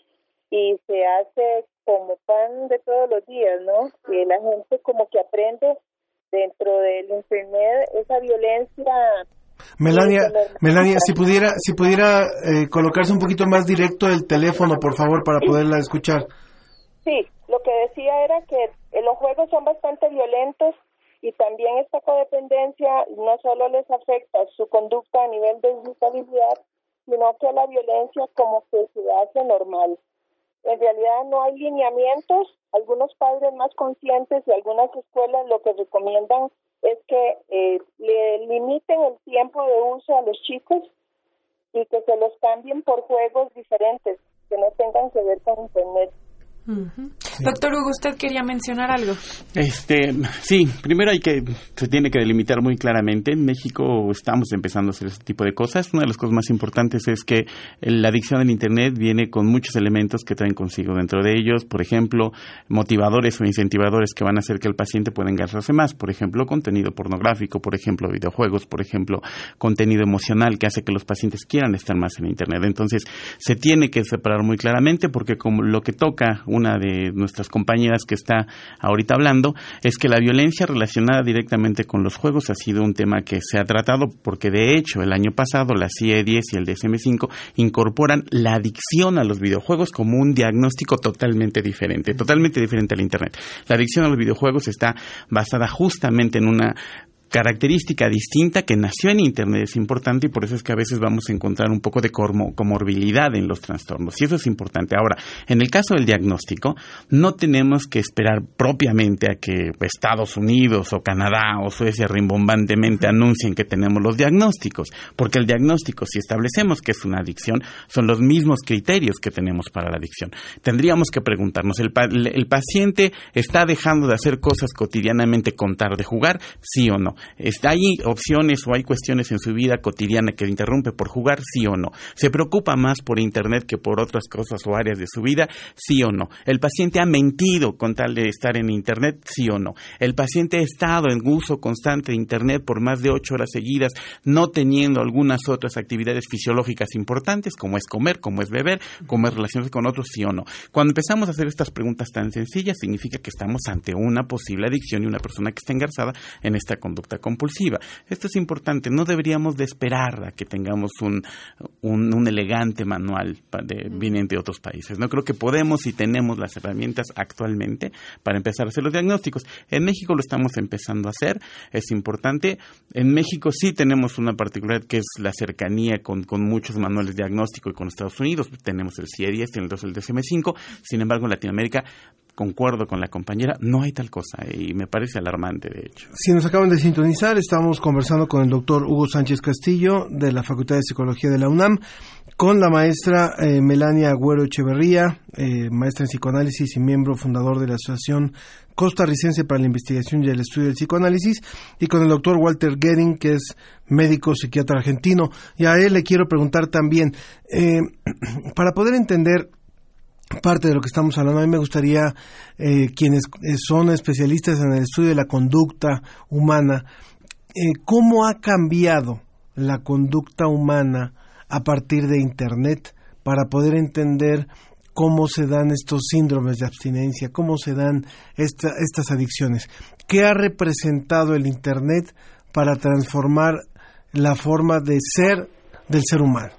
y se hace como pan de todos los días, ¿no? Y la gente como que aprende dentro del internet esa violencia. Melania, Melania, si pudiera, si pudiera eh, colocarse un poquito más directo el teléfono, por favor, para poderla escuchar. Sí, lo que decía era que los juegos son bastante violentos y también esta codependencia no solo les afecta su conducta a nivel de irritabilidad, sino que la violencia como que se hace normal. En realidad no hay lineamientos, algunos padres más conscientes y algunas escuelas lo que recomiendan es que eh, le limiten el tiempo de uso a los chicos y que se los cambien por juegos diferentes que no tengan que ver con internet. Doctor Hugo, usted quería mencionar algo. Este, sí, primero hay que se tiene que delimitar muy claramente. En México estamos empezando a hacer este tipo de cosas. Una de las cosas más importantes es que la adicción al internet viene con muchos elementos que traen consigo. Dentro de ellos, por ejemplo, motivadores o incentivadores que van a hacer que el paciente pueda engarzarse más. Por ejemplo, contenido pornográfico, por ejemplo, videojuegos, por ejemplo, contenido emocional que hace que los pacientes quieran estar más en internet. Entonces, se tiene que separar muy claramente porque como lo que toca una de nuestras compañeras que está ahorita hablando, es que la violencia relacionada directamente con los juegos ha sido un tema que se ha tratado porque de hecho el año pasado la CIE 10 y el DSM5 incorporan la adicción a los videojuegos como un diagnóstico totalmente diferente, totalmente diferente al Internet. La adicción a los videojuegos está basada justamente en una característica distinta que nació en Internet es importante y por eso es que a veces vamos a encontrar un poco de comorbilidad en los trastornos. Y eso es importante. Ahora, en el caso del diagnóstico, no tenemos que esperar propiamente a que Estados Unidos o Canadá o Suecia rimbombantemente anuncien que tenemos los diagnósticos, porque el diagnóstico, si establecemos que es una adicción, son los mismos criterios que tenemos para la adicción. Tendríamos que preguntarnos, ¿el, el paciente está dejando de hacer cosas cotidianamente contar de jugar? ¿Sí o no? ¿Hay opciones o hay cuestiones en su vida cotidiana que interrumpe por jugar? Sí o no. ¿Se preocupa más por Internet que por otras cosas o áreas de su vida? Sí o no. ¿El paciente ha mentido con tal de estar en Internet? Sí o no. ¿El paciente ha estado en uso constante de Internet por más de ocho horas seguidas, no teniendo algunas otras actividades fisiológicas importantes, como es comer, como es beber, como es relacionarse con otros? Sí o no. Cuando empezamos a hacer estas preguntas tan sencillas, significa que estamos ante una posible adicción y una persona que está engarzada en esta conducta compulsiva. Esto es importante, no deberíamos de esperar a que tengamos un, un, elegante manual de, viniente de otros países. No creo que podemos y tenemos las herramientas actualmente para empezar a hacer los diagnósticos. En México lo estamos empezando a hacer, es importante. En México sí tenemos una particularidad que es la cercanía con, con muchos manuales de diagnóstico y con Estados Unidos. Tenemos el CIE-10, tenemos el DSM-5, sin embargo en Latinoamérica concuerdo con la compañera, no hay tal cosa y me parece alarmante, de hecho. Si nos acaban de sintonizar, estamos conversando con el doctor Hugo Sánchez Castillo de la Facultad de Psicología de la UNAM, con la maestra eh, Melania Agüero Echeverría, eh, maestra en psicoanálisis y miembro fundador de la Asociación Costarricense para la Investigación y el Estudio del Psicoanálisis, y con el doctor Walter Gering, que es médico psiquiatra argentino. Y a él le quiero preguntar también, eh, [CLEARS THROAT] para poder entender parte de lo que estamos hablando. A mí me gustaría, eh, quienes son especialistas en el estudio de la conducta humana, eh, cómo ha cambiado la conducta humana a partir de Internet para poder entender cómo se dan estos síndromes de abstinencia, cómo se dan estas adicciones. ¿Qué ha representado el Internet para transformar la forma de ser del ser humano?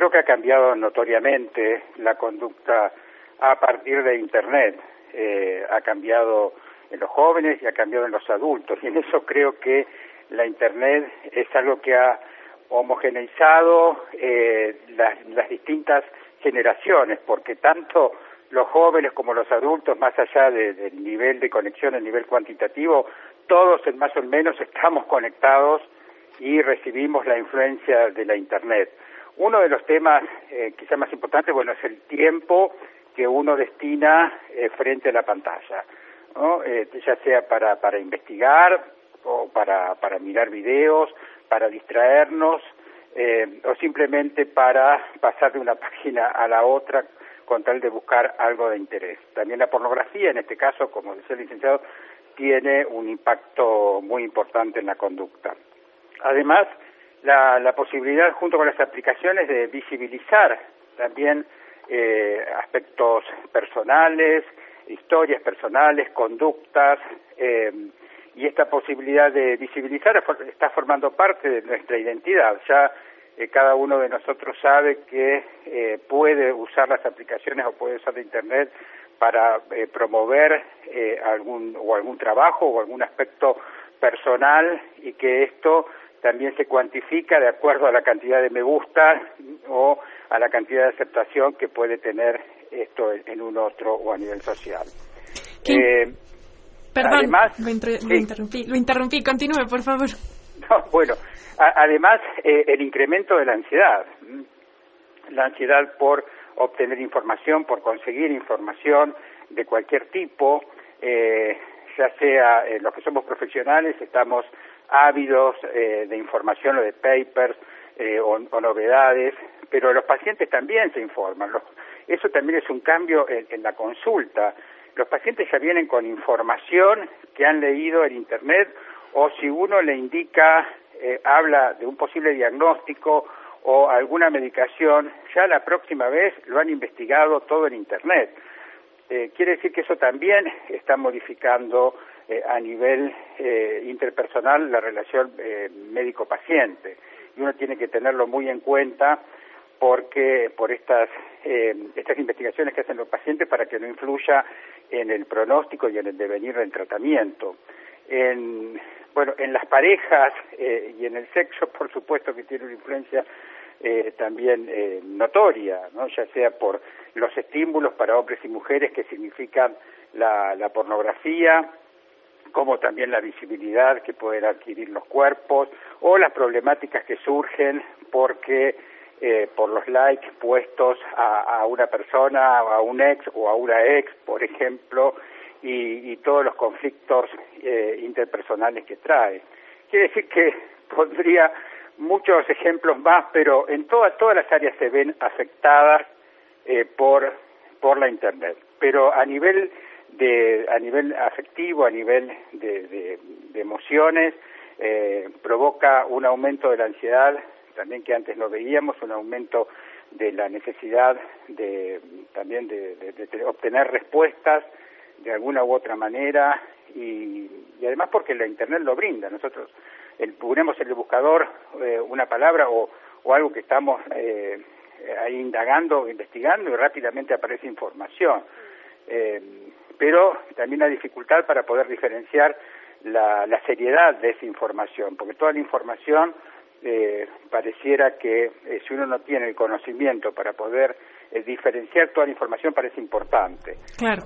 Creo que ha cambiado notoriamente la conducta a partir de Internet. Eh, ha cambiado en los jóvenes y ha cambiado en los adultos. Y en eso creo que la Internet es algo que ha homogeneizado eh, las, distintas generaciones, porque tanto los jóvenes como los adultos, más allá del nivel de conexión, el nivel cuantitativo, todos más o menos estamos conectados y recibimos la influencia de la Internet. Uno de los temas eh, quizá más importantes, bueno, es el tiempo que uno destina eh, frente a la pantalla, ¿no? Eh, ya sea para, para investigar o para, para mirar videos, para distraernos eh, o simplemente para pasar de una [LAUGHS] página a la otra con tal de buscar algo de interés. También la pornografía, en este caso, como decía el licenciado, tiene un impacto muy importante en la conducta. Además, la, la posibilidad, junto con las aplicaciones, de visibilizar también eh, aspectos personales, historias personales, conductas, eh, y esta posibilidad de visibilizar está formando parte de nuestra identidad. Ya eh, cada uno de nosotros sabe que eh, puede usar las aplicaciones o puede usar Internet para eh, promover eh, algún o algún trabajo o algún aspecto personal y que esto también se cuantifica de acuerdo a la cantidad de me gusta o a la cantidad de aceptación que puede tener esto en un otro o a nivel social. Eh, Perdón, lo, interrumpí, lo interrumpí, continúe, por favor. [LAUGHS] No, bueno, además eh, el incremento de la ansiedad, la ansiedad por obtener información, por conseguir información de cualquier tipo, eh, ya sea los que somos profesionales, estamos ávidos eh, de información o de papers eh, o, novedades, pero los pacientes también se informan. Los, eso también es un cambio en, en, la consulta. Los pacientes ya vienen con información que han leído en Internet o si uno le indica, eh, habla de un posible diagnóstico o alguna medicación, ya la próxima vez lo han investigado todo en Internet. Eh, quiere decir que eso también está modificando eh, a nivel eh, interpersonal la relación eh, médico-paciente. Y uno tiene que tenerlo muy en cuenta porque por estas, eh, estas investigaciones que hacen los pacientes para que no influya en el pronóstico y en el devenir del tratamiento. En, bueno, en las parejas eh, y en el sexo, por supuesto que tiene una influencia eh, también eh, notoria, ¿no? ya sea por los estímulos para hombres y mujeres que significan la, la pornografía, como también la visibilidad que pueden adquirir los cuerpos o las problemáticas que surgen porque eh, por los likes puestos a, a, una persona, a un ex o a una ex, por ejemplo, y, y todos los conflictos eh, interpersonales que trae. Quiere decir que [LAUGHS] pondría muchos ejemplos más, pero en todas todas las áreas se ven afectadas eh, por por la internet. Pero a nivel de a nivel afectivo, a nivel de, de, de emociones, eh, provoca un aumento de la ansiedad, también que antes no veíamos, un aumento de la necesidad de también de, de, obtener respuestas de alguna u otra manera y, y, además porque la internet lo brinda. Nosotros el, ponemos en el buscador eh, una palabra o, o algo que estamos eh, ahí indagando, investigando y rápidamente aparece información. Eh, pero también la dificultad para poder diferenciar la, la seriedad de esa información, porque toda la información eh, pareciera que eh, si uno no tiene el conocimiento para poder eh, diferenciar toda la información parece importante. Claro.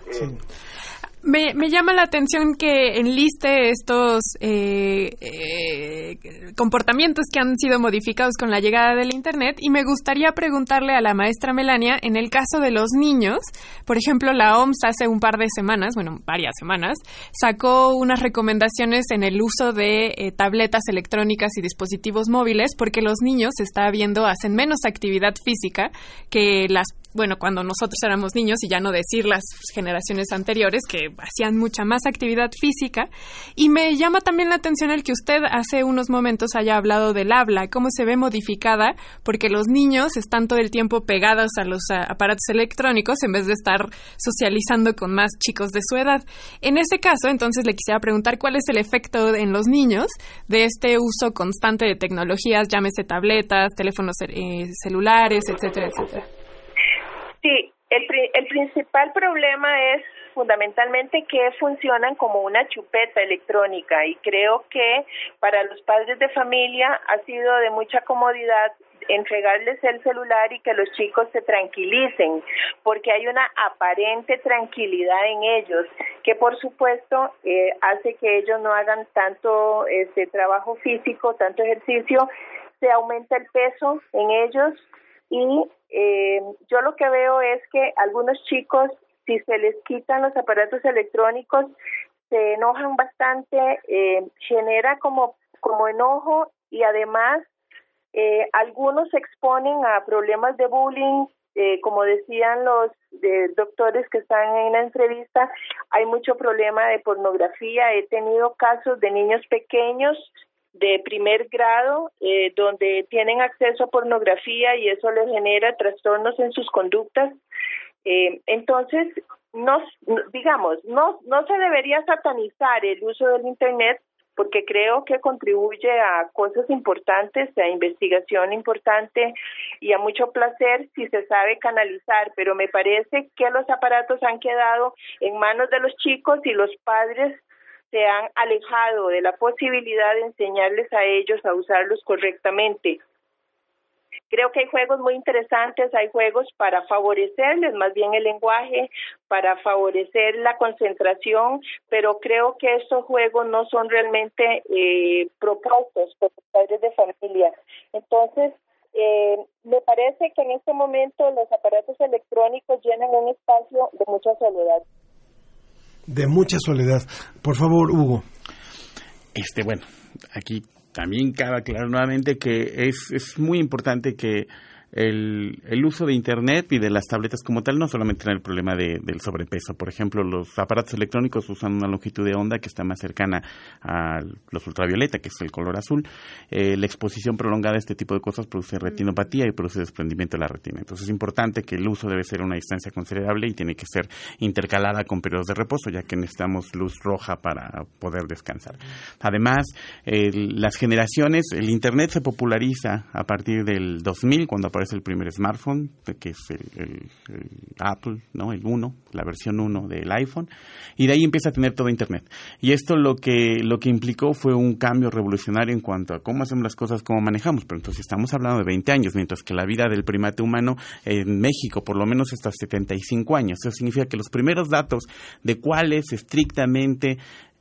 Me, llama la atención que enliste estos eh, eh, comportamientos que han sido modificados con la llegada del Internet y me gustaría preguntarle a la maestra Melania, en el caso de los niños, por ejemplo, la OMS hace un par de semanas, bueno, varias semanas, sacó unas recomendaciones en el uso de eh, tabletas electrónicas y dispositivos móviles porque los niños, se está viendo, hacen menos actividad física que las bueno, cuando nosotros éramos niños, y ya no decir las generaciones anteriores, que hacían mucha más actividad física. Y me llama también la atención el que usted hace unos momentos haya hablado del habla, cómo se ve modificada, porque los niños están todo el tiempo pegados a los aparatos electrónicos en vez de estar socializando con más chicos de su edad. En ese caso, entonces le quisiera preguntar cuál es el efecto en los niños de este uso constante de tecnologías, llámese tabletas, teléfonos eh, celulares, etcétera, etcétera. Sí, el, el principal problema es fundamentalmente que funcionan como una chupeta electrónica y creo que para los padres de familia ha sido de mucha comodidad entregarles el celular y que los chicos se tranquilicen, porque hay una aparente tranquilidad en ellos, que por supuesto eh, hace que ellos no hagan tanto este trabajo físico, tanto ejercicio, se aumenta el peso en ellos y eh, yo lo que veo es que algunos chicos, si se les quitan los aparatos electrónicos, se enojan bastante, eh, genera como, como enojo y además eh, algunos se exponen a problemas de bullying, eh, como decían los doctores que están en la entrevista, hay mucho problema de pornografía. He tenido casos de niños pequeños de primer grado eh, donde tienen acceso a pornografía y eso les genera trastornos en sus conductas. Eh, entonces, no, digamos, no, no se debería satanizar el uso del Internet porque creo que contribuye a cosas importantes, a investigación importante y a mucho placer si se sabe canalizar, pero me parece que los aparatos han quedado en manos de los chicos y los padres se han alejado de la posibilidad de enseñarles a ellos a usarlos correctamente. Creo que hay juegos muy interesantes, hay juegos para favorecerles más bien el lenguaje, para favorecer la concentración, pero creo que estos juegos no son realmente eh, propuestos por los padres de familia. Entonces, eh, me parece que en este momento los aparatos electrónicos llenan un espacio de mucha soledad de mucha soledad. Por favor, Hugo. Este, bueno, aquí también cabe aclarar nuevamente que es, es muy importante que el, el, uso de Internet y de las tabletas como tal no solamente tiene el problema de, del sobrepeso. Por ejemplo, los aparatos electrónicos usan una longitud de onda que está más cercana a los ultravioleta, que es el color azul. Eh, la exposición prolongada a este tipo de cosas produce retinopatía y produce desprendimiento de la retina. Entonces es importante que el uso debe ser a una distancia considerable y tiene que ser intercalada con periodos de reposo, ya que necesitamos luz roja para poder descansar. Además, las generaciones, el Internet se populariza a partir del 2000, cuando aparece es el primer smartphone, que es el, Apple, ¿no? El 1, la versión 1 del iPhone, y de ahí empieza a tener todo Internet. Y esto lo que, lo que implicó fue un cambio revolucionario en cuanto a cómo hacemos las cosas, cómo manejamos. Pero entonces estamos hablando de 20 años, mientras que la vida del primate humano en México por lo menos hasta 75 años. Eso significa que los primeros datos de cuáles estrictamente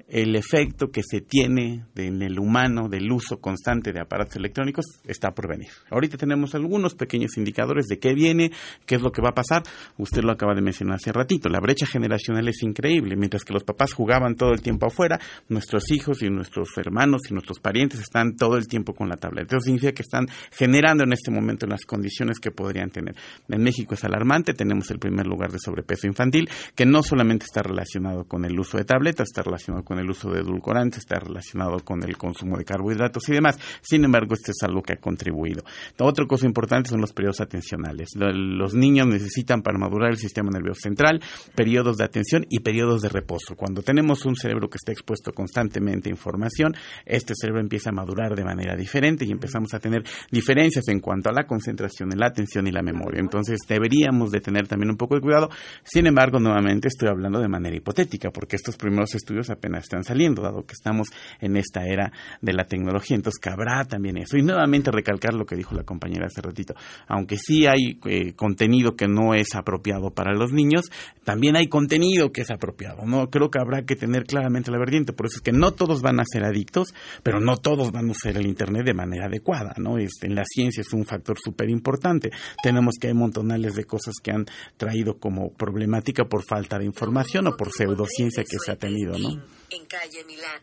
el efecto que se tiene en el humano del uso constante de aparatos electrónicos está por venir. Ahorita tenemos algunos pequeños indicadores de qué viene, qué es lo que va a pasar. Usted lo acaba de mencionar hace ratito. La brecha generacional es increíble. Mientras que los papás jugaban todo el tiempo afuera, nuestros hijos y nuestros hermanos y nuestros parientes están todo el tiempo con la tablet. Eso significa que están generando en este momento las condiciones que podrían tener. En México es alarmante. Tenemos el primer lugar de sobrepeso infantil, que no solamente está relacionado con el uso de tabletas, está relacionado con el el uso de edulcorantes, está relacionado con el consumo de carbohidratos y demás. Sin embargo, esto es algo que ha contribuido. Otra cosa importante son los periodos atencionales. Los niños necesitan para madurar el sistema nervioso central periodos de atención y periodos de reposo. Cuando tenemos un cerebro que está expuesto constantemente a información, este cerebro empieza a madurar de manera diferente y empezamos a tener diferencias en cuanto a la concentración, la atención y la memoria. Entonces deberíamos de tener también un poco de cuidado. Sin embargo, nuevamente estoy hablando de manera hipotética porque estos primeros estudios apenas están saliendo, dado que estamos en esta era de la tecnología. Entonces, cabrá también eso. Y nuevamente recalcar lo que dijo la compañera hace ratito. Aunque sí hay eh, contenido que no es apropiado para los niños, también hay contenido que es apropiado. No creo que habrá que tener claramente la vertiente. Por eso es que no todos van a ser adictos, pero no todos van a usar el Internet de manera adecuada. ¿no? Este, en la ciencia es un factor súper importante. Tenemos que hay montonales de cosas que han traído como problemática por falta de información o por pseudociencia que se ha tenido. ¿no? En calle Milán.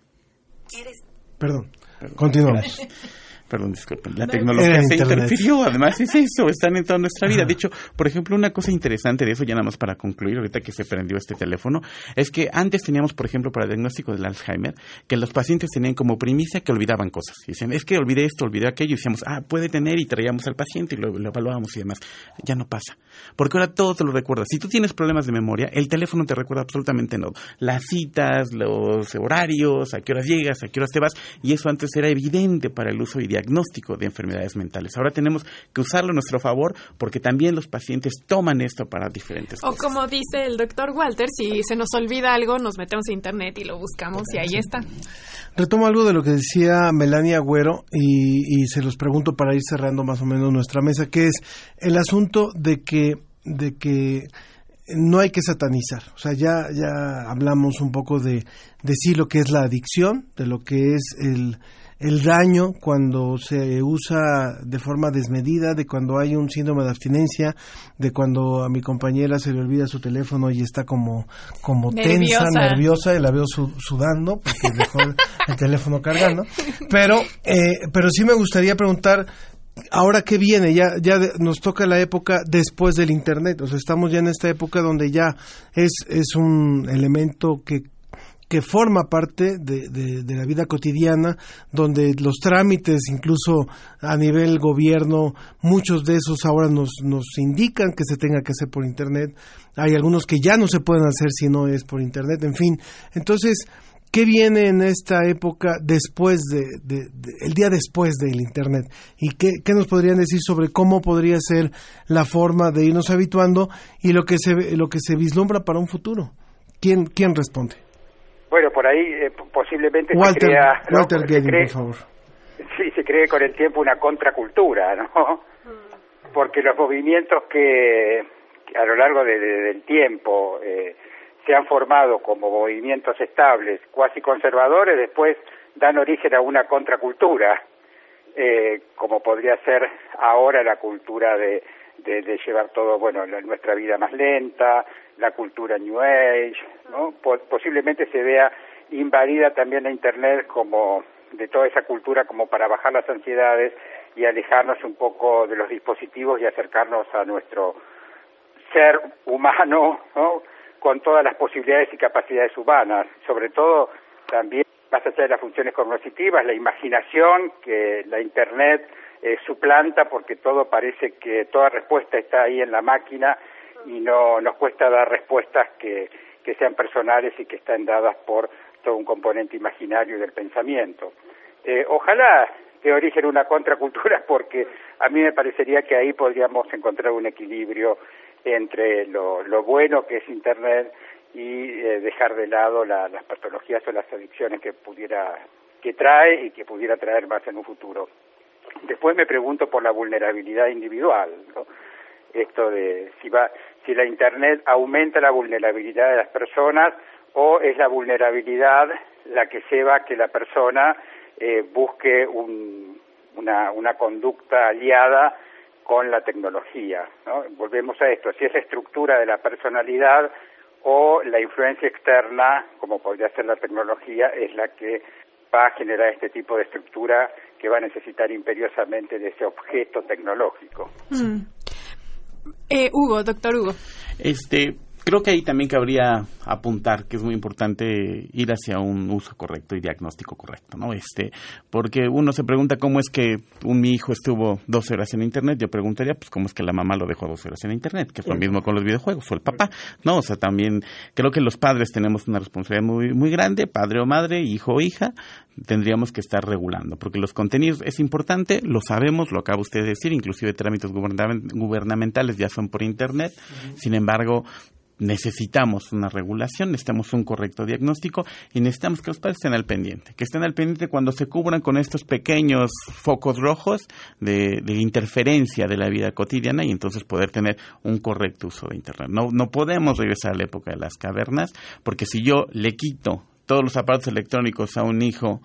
Perdón. Continuamos. [LAUGHS] Perdón, disculpen. La tecnología se interfirió, además es eso, están en toda nuestra vida. De hecho, por ejemplo, una cosa interesante de eso, ya nada más para concluir, ahorita que se prendió este teléfono, es que antes teníamos, por ejemplo, para el diagnóstico del Alzheimer, que los pacientes tenían como primicia que olvidaban cosas. Y decían, es que olvidé esto, olvidé aquello, y decíamos, ah, puede tener, y traíamos al paciente y lo, lo evaluábamos y demás. Ya no pasa. Porque ahora todo te lo recuerdas. Si tú tienes problemas de memoria, el teléfono te recuerda absolutamente todo. Las citas, los horarios, a qué horas llegas, a qué horas te vas, y eso antes era evidente para el uso y diagnóstico de enfermedades mentales. Ahora tenemos que usarlo a nuestro favor porque también los pacientes toman esto para diferentes O cosas. como dice el doctor Walter, si se nos olvida algo, nos metemos a internet y lo buscamos y ahí está. Retomo algo de lo que decía Melania Agüero y, y se los pregunto para ir cerrando más o menos nuestra mesa, que es el asunto de que, de que no hay que satanizar. O sea, ya, ya hablamos un poco de, de sí lo que es la adicción, de lo que es el, el daño cuando se usa de forma desmedida, de cuando hay un síndrome de abstinencia, de cuando a mi compañera se le olvida su teléfono y está como, como tensa, Nerviosa. y la veo su- sudando porque dejó el, el teléfono cargando. Pero, eh, pero sí me gustaría preguntar, ahora qué viene, ya, ya nos toca la época después del Internet, o sea, estamos ya en esta época donde ya es, es un elemento que que forma parte de, de- la vida cotidiana, donde los trámites, incluso a nivel gobierno, muchos de esos ahora nos, nos indican que se tenga que hacer por Internet. Hay algunos que ya no se pueden hacer si no es por Internet, en fin. Entonces, ¿qué viene en esta época después de, de- de- el día después del Internet? ¿Y qué, qué nos podrían decir sobre cómo podría ser la forma de irnos habituando y lo que se, lo que se vislumbra para un futuro? ¿Quién, quién responde? Bueno, por ahí eh, posiblemente Walter, se crea... ¿no? Walter Guedin, cree- por favor. Sí, se cree con el tiempo una contracultura, ¿no? Porque los movimientos que, que a lo largo de- de- del tiempo eh, se han formado como movimientos estables, cuasi conservadores, después dan origen a una contracultura, eh, como podría ser ahora la cultura de, de, de llevar todo, bueno, la- nuestra vida más lenta, la cultura New Age, ¿no? Po- posiblemente se vea invadida también la Internet como de toda esa cultura como para bajar las ansiedades y alejarnos un poco de los dispositivos y acercarnos a nuestro ser humano, ¿no? con todas las posibilidades y capacidades humanas, sobre todo también más allá de las funciones cognitivas, la imaginación que la Internet eh, suplanta porque todo parece que toda respuesta está ahí en la máquina y no nos cuesta dar respuestas que, sean personales y que estén dadas por todo un componente imaginario del pensamiento. Eh, ojalá de origen una contracultura [LAUGHS] porque a mí me parecería que ahí podríamos encontrar un equilibrio entre lo, lo bueno que es Internet y eh, dejar de lado la- las patologías o las adicciones que pudiera que trae y que pudiera traer más en un futuro. Después me pregunto por la vulnerabilidad individual, esto de si va si la internet aumenta la vulnerabilidad de las personas o es la vulnerabilidad la que lleva a que la persona eh, busque un- una, una conducta aliada con la tecnología. ¿no? Volvemos a esto, si es la estructura de la personalidad o la influencia externa, como podría ser la tecnología, es la que va a generar este tipo de estructura que va a necesitar imperiosamente de ese objeto tecnológico. Mm. Eh, Hugo, doctor Hugo. Este, creo que ahí también cabría apuntar que es muy importante ir hacia un uso correcto y diagnóstico correcto, ¿no? Este, porque uno se pregunta cómo es que un mi hijo estuvo 12 horas en internet, yo preguntaría pues cómo es que la mamá lo dejó 12 horas en internet, que es lo mismo con los videojuegos o el papá, ¿no? O sea, también creo que los padres tenemos una responsabilidad muy muy grande, padre o madre, hijo o hija, tendríamos que estar regulando, porque los contenidos es importante, lo sabemos, lo acaba usted de decir, inclusive trámites gubernamen- gubernamentales ya son por internet, sin embargo, necesitamos una regulación, necesitamos un correcto diagnóstico y necesitamos que los padres estén al pendiente, que estén al pendiente cuando se cubran con estos pequeños focos rojos de, de interferencia de la vida cotidiana y entonces poder tener un correcto uso de Internet. No, no podemos regresar a la época de las cavernas, porque si yo le quito todos los aparatos electrónicos a un hijo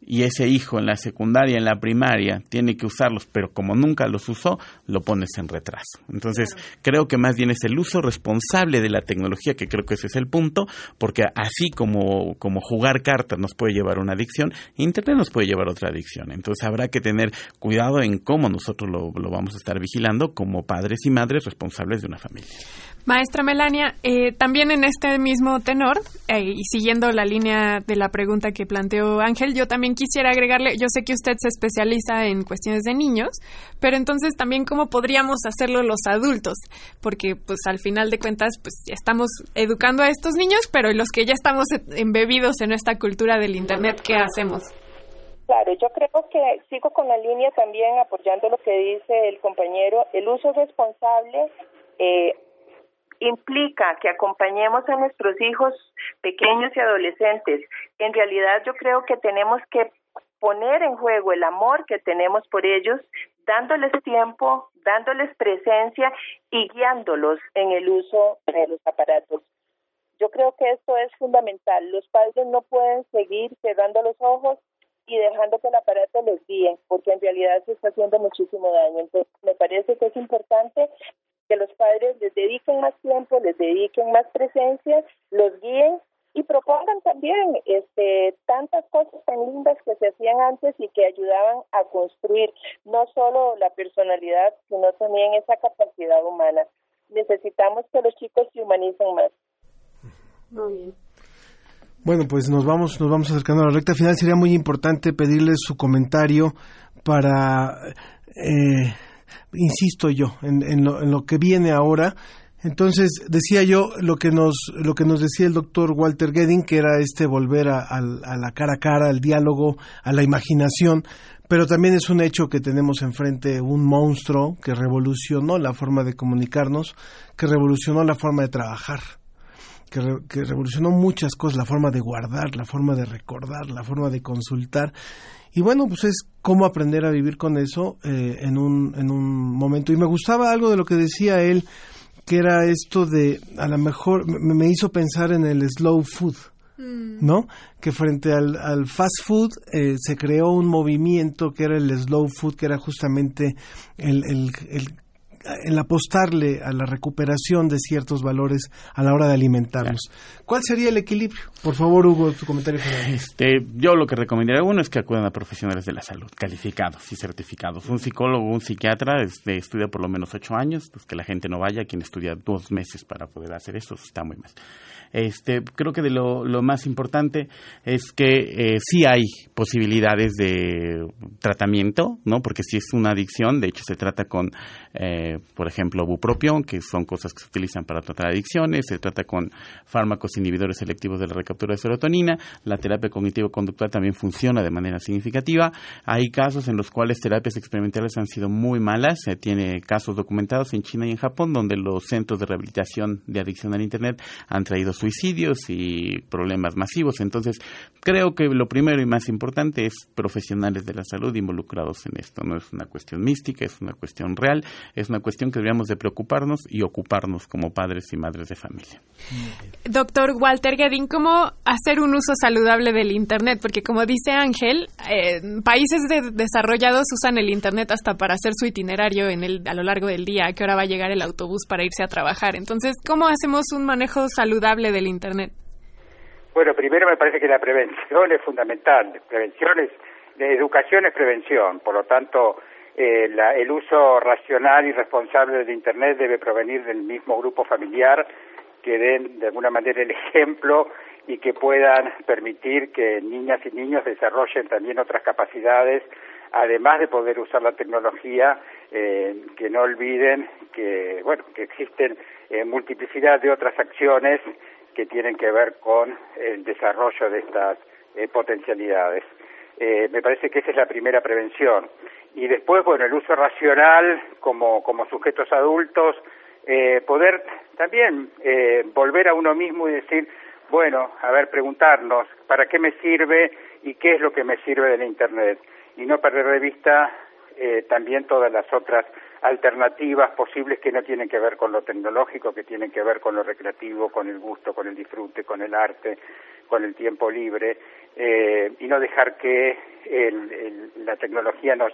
y ese hijo en la secundaria, en la primaria, tiene que usarlos, pero como nunca los usó, lo pones en retraso. Entonces, creo que más bien es el uso responsable de la tecnología, que creo que ese es el punto, porque así como, como jugar cartas nos puede llevar a una adicción, Internet nos puede llevar a otra adicción. Entonces, habrá que tener cuidado en cómo nosotros lo, lo vamos a estar vigilando como padres y madres responsables de una familia. Maestra Melania, eh, también en este mismo tenor, eh, y siguiendo la línea de la pregunta que planteó Ángel, yo también quisiera agregarle, yo sé que usted se especializa en cuestiones de niños, pero entonces también cómo podríamos hacerlo los adultos, porque pues al final de cuentas pues estamos educando a estos niños, pero los que ya estamos embebidos en esta cultura del Internet, ¿qué hacemos? Claro, yo creo que sigo con la línea también apoyando lo que dice el compañero, el uso responsable. Eh, implica que acompañemos a nuestros hijos pequeños y adolescentes. En realidad yo creo que tenemos que poner en juego el amor que tenemos por ellos, dándoles tiempo, dándoles presencia y guiándolos en el uso de los aparatos. Yo creo que esto es fundamental. Los padres no pueden seguir cerrando los ojos y dejando que el aparato les guíe, porque en realidad se está haciendo muchísimo daño. Entonces, me parece que es importante que los padres les dediquen más tiempo, les dediquen más presencia, los guíen y propongan también este, tantas cosas tan lindas que se hacían antes y que ayudaban a construir no solo la personalidad, sino también esa capacidad humana. Necesitamos que los chicos se humanicen más. Muy bien. Bueno, pues nos vamos, nos vamos acercando a la recta final. Sería muy importante pedirles su comentario para eh, insisto yo, en, lo, que viene ahora. Entonces, decía yo lo que nos, lo que nos decía el doctor Walter Gedding, que era este volver a, la cara a cara, al diálogo, a la imaginación, pero también es un hecho que tenemos enfrente un monstruo que revolucionó la forma de comunicarnos, que revolucionó la forma de trabajar, que, que revolucionó muchas cosas, la forma de guardar, la forma de recordar, la forma de consultar. Y bueno, pues es cómo aprender a vivir con eso eh, en, un, en un momento. Y me gustaba algo de lo que decía él, que era esto de, a lo mejor, me, hizo pensar en el slow food. Mm. ¿No? Que frente al, al fast food eh, se creó un movimiento que era el slow food, que era justamente el, el, el el apostarle a la recuperación de ciertos valores a la hora de alimentarnos. ¿Cuál sería el equilibrio? Por favor, Hugo, tu comentario final. Este, yo lo que recomendaría uno es que acudan a profesionales de la salud, calificados y certificados. Un psicólogo, un psiquiatra este, estudia por lo menos ocho años, pues que la gente no vaya, quien estudia dos meses para poder hacer eso, está muy mal. Este, creo que de lo, más importante es que eh, sí hay posibilidades de tratamiento, ¿no? Porque si es una adicción, de hecho se trata con, eh, por ejemplo, bupropión, que son cosas que se utilizan para tratar adicciones, se trata con fármacos inhibidores selectivos de la recaptura de serotonina, la terapia cognitivo-conductual también funciona de manera significativa. Hay casos en los cuales terapias experimentales han sido muy malas, se tiene casos documentados en China y en Japón donde los centros de rehabilitación de adicción al Internet han traído suicidios y problemas masivos. Entonces, creo que lo primero y más importante es profesionales de la salud involucrados en esto. No es una cuestión mística, es una cuestión real, es una cuestión que deberíamos de preocuparnos y ocuparnos como padres y madres de familia. Doctor Walter Gedin, ¿cómo hacer un uso saludable del Internet? Porque como dice Ángel, eh, países desarrollados usan el Internet hasta para hacer su itinerario en el, a lo largo del día, a qué hora va a llegar el autobús para irse a trabajar. Entonces, ¿cómo hacemos un manejo saludable del Internet? Bueno, primero me parece que la prevención es fundamental. Prevención es, educación es prevención. Por lo tanto, eh, el uso racional y responsable del Internet debe provenir del mismo grupo familiar que den de alguna manera el ejemplo y que puedan permitir que niñas y niños desarrollen también otras capacidades, además de poder usar la tecnología, eh, que no olviden que bueno que existen eh, multiplicidad de otras acciones que tienen que ver con el desarrollo de estas eh, potencialidades. Eh, me parece que esa es la primera prevención. Y después, bueno, el uso racional como, como sujetos adultos eh, poder también eh, volver a uno mismo y decir, bueno, a ver, preguntarnos, ¿para qué me sirve y qué es lo que me sirve de la Internet? Y no perder de vista eh, también todas las otras alternativas posibles que no tienen que ver con lo tecnológico, que tienen que ver con lo recreativo, con el gusto, con el disfrute, con el arte, con el tiempo libre, eh, y no dejar que el, la tecnología nos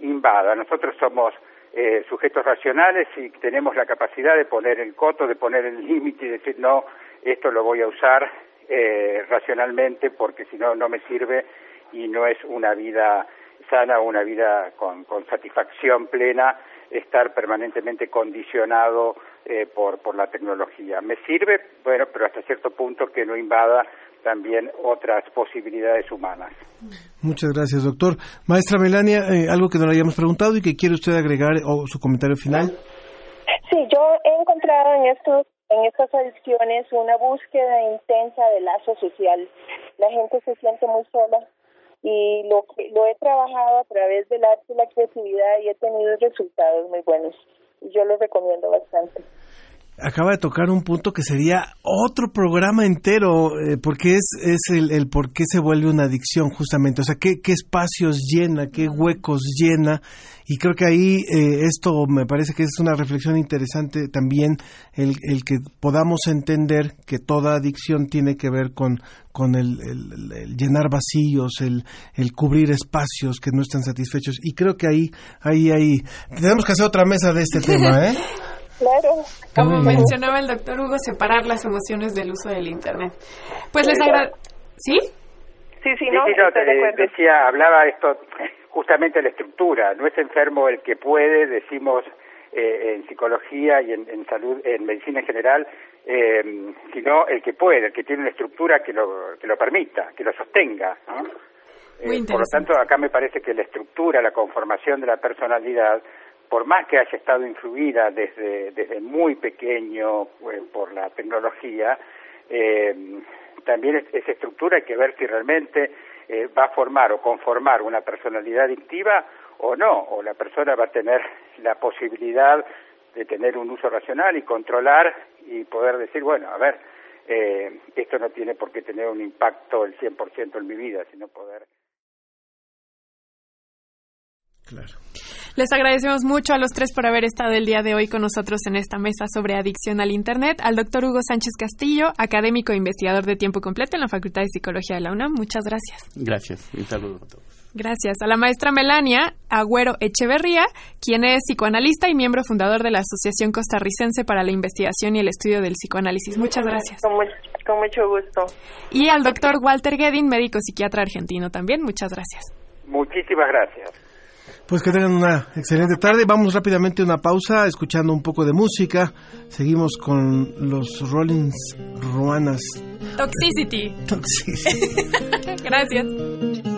invada. Nosotros somos eh, sujetos racionales y tenemos la capacidad de poner el coto, de poner el límite y decir, no, esto lo voy a usar eh, racionalmente porque si no, no me sirve y no es una vida sana, una vida con satisfacción plena estar permanentemente condicionado eh, por, por la tecnología. Me sirve, bueno, pero hasta cierto punto que no invada también otras posibilidades humanas. Muchas gracias, doctor. Maestra Melania, eh, algo que no le hayamos preguntado y que quiere usted agregar o su comentario final. Sí, yo he encontrado en estos en estas adicciones una búsqueda intensa de lazo social. La gente se siente muy sola y lo que lo he trabajado a través del arte y la creatividad y he tenido resultados muy buenos. Y yo lo recomiendo bastante acaba de tocar un punto que sería otro programa entero, eh, porque es, es el, el, por qué se vuelve una adicción justamente, o sea, qué, qué espacios llena, qué huecos llena, y creo que ahí eh, esto me parece que es una reflexión interesante también, el, el que podamos entender que toda adicción tiene que ver con, con el, el, el llenar vacíos, el, el cubrir espacios que no están satisfechos, y creo que ahí, ahí, ahí, tenemos que hacer otra mesa de este [LAUGHS] tema, ¿eh? Claro. Como mencionaba el doctor Hugo, separar las emociones del uso del Internet. Pues les agradezco. ¿Sí? Sí, sí, no, sí, no te, decía, hablaba esto justamente de la estructura. No es enfermo el que puede, decimos eh, en psicología y en, en, salud, en medicina en general, eh, sino el que puede, el que tiene una estructura que lo, que lo permita, que lo sostenga. ¿no? Eh, por lo tanto, acá me parece que la estructura, la conformación de la personalidad por más que haya estado influida desde, desde muy pequeño pues, por la tecnología, eh, también es, esa estructura hay que ver si realmente eh, va a formar o conformar una personalidad adictiva o no, o la persona va a tener la posibilidad de tener un uso racional y controlar y poder decir, bueno, a ver, eh, esto no tiene por qué tener un impacto el 100% en mi vida, sino poder... Claro. Les agradecemos mucho a los tres por haber estado el día de hoy con nosotros en esta mesa sobre adicción al Internet. Al doctor Hugo Sánchez Castillo, académico e investigador de tiempo completo en la Facultad de Psicología de la UNAM. Muchas gracias. Gracias. Un saludo a todos. Gracias. A la maestra Melania Agüero Echeverría, quien es psicoanalista y miembro fundador de la Asociación Costarricense para la Investigación y el Estudio del Psicoanálisis. Muchas gracias. Con, mucho gusto. Y al doctor Walter Guedin, médico psiquiatra argentino también. Muchas gracias. Muchísimas gracias. Pues que tengan una excelente tarde. Vamos rápidamente a una pausa, escuchando un poco de música. Seguimos con los Rollins Ruanas. Toxicity. Toxicity. [LAUGHS] Gracias.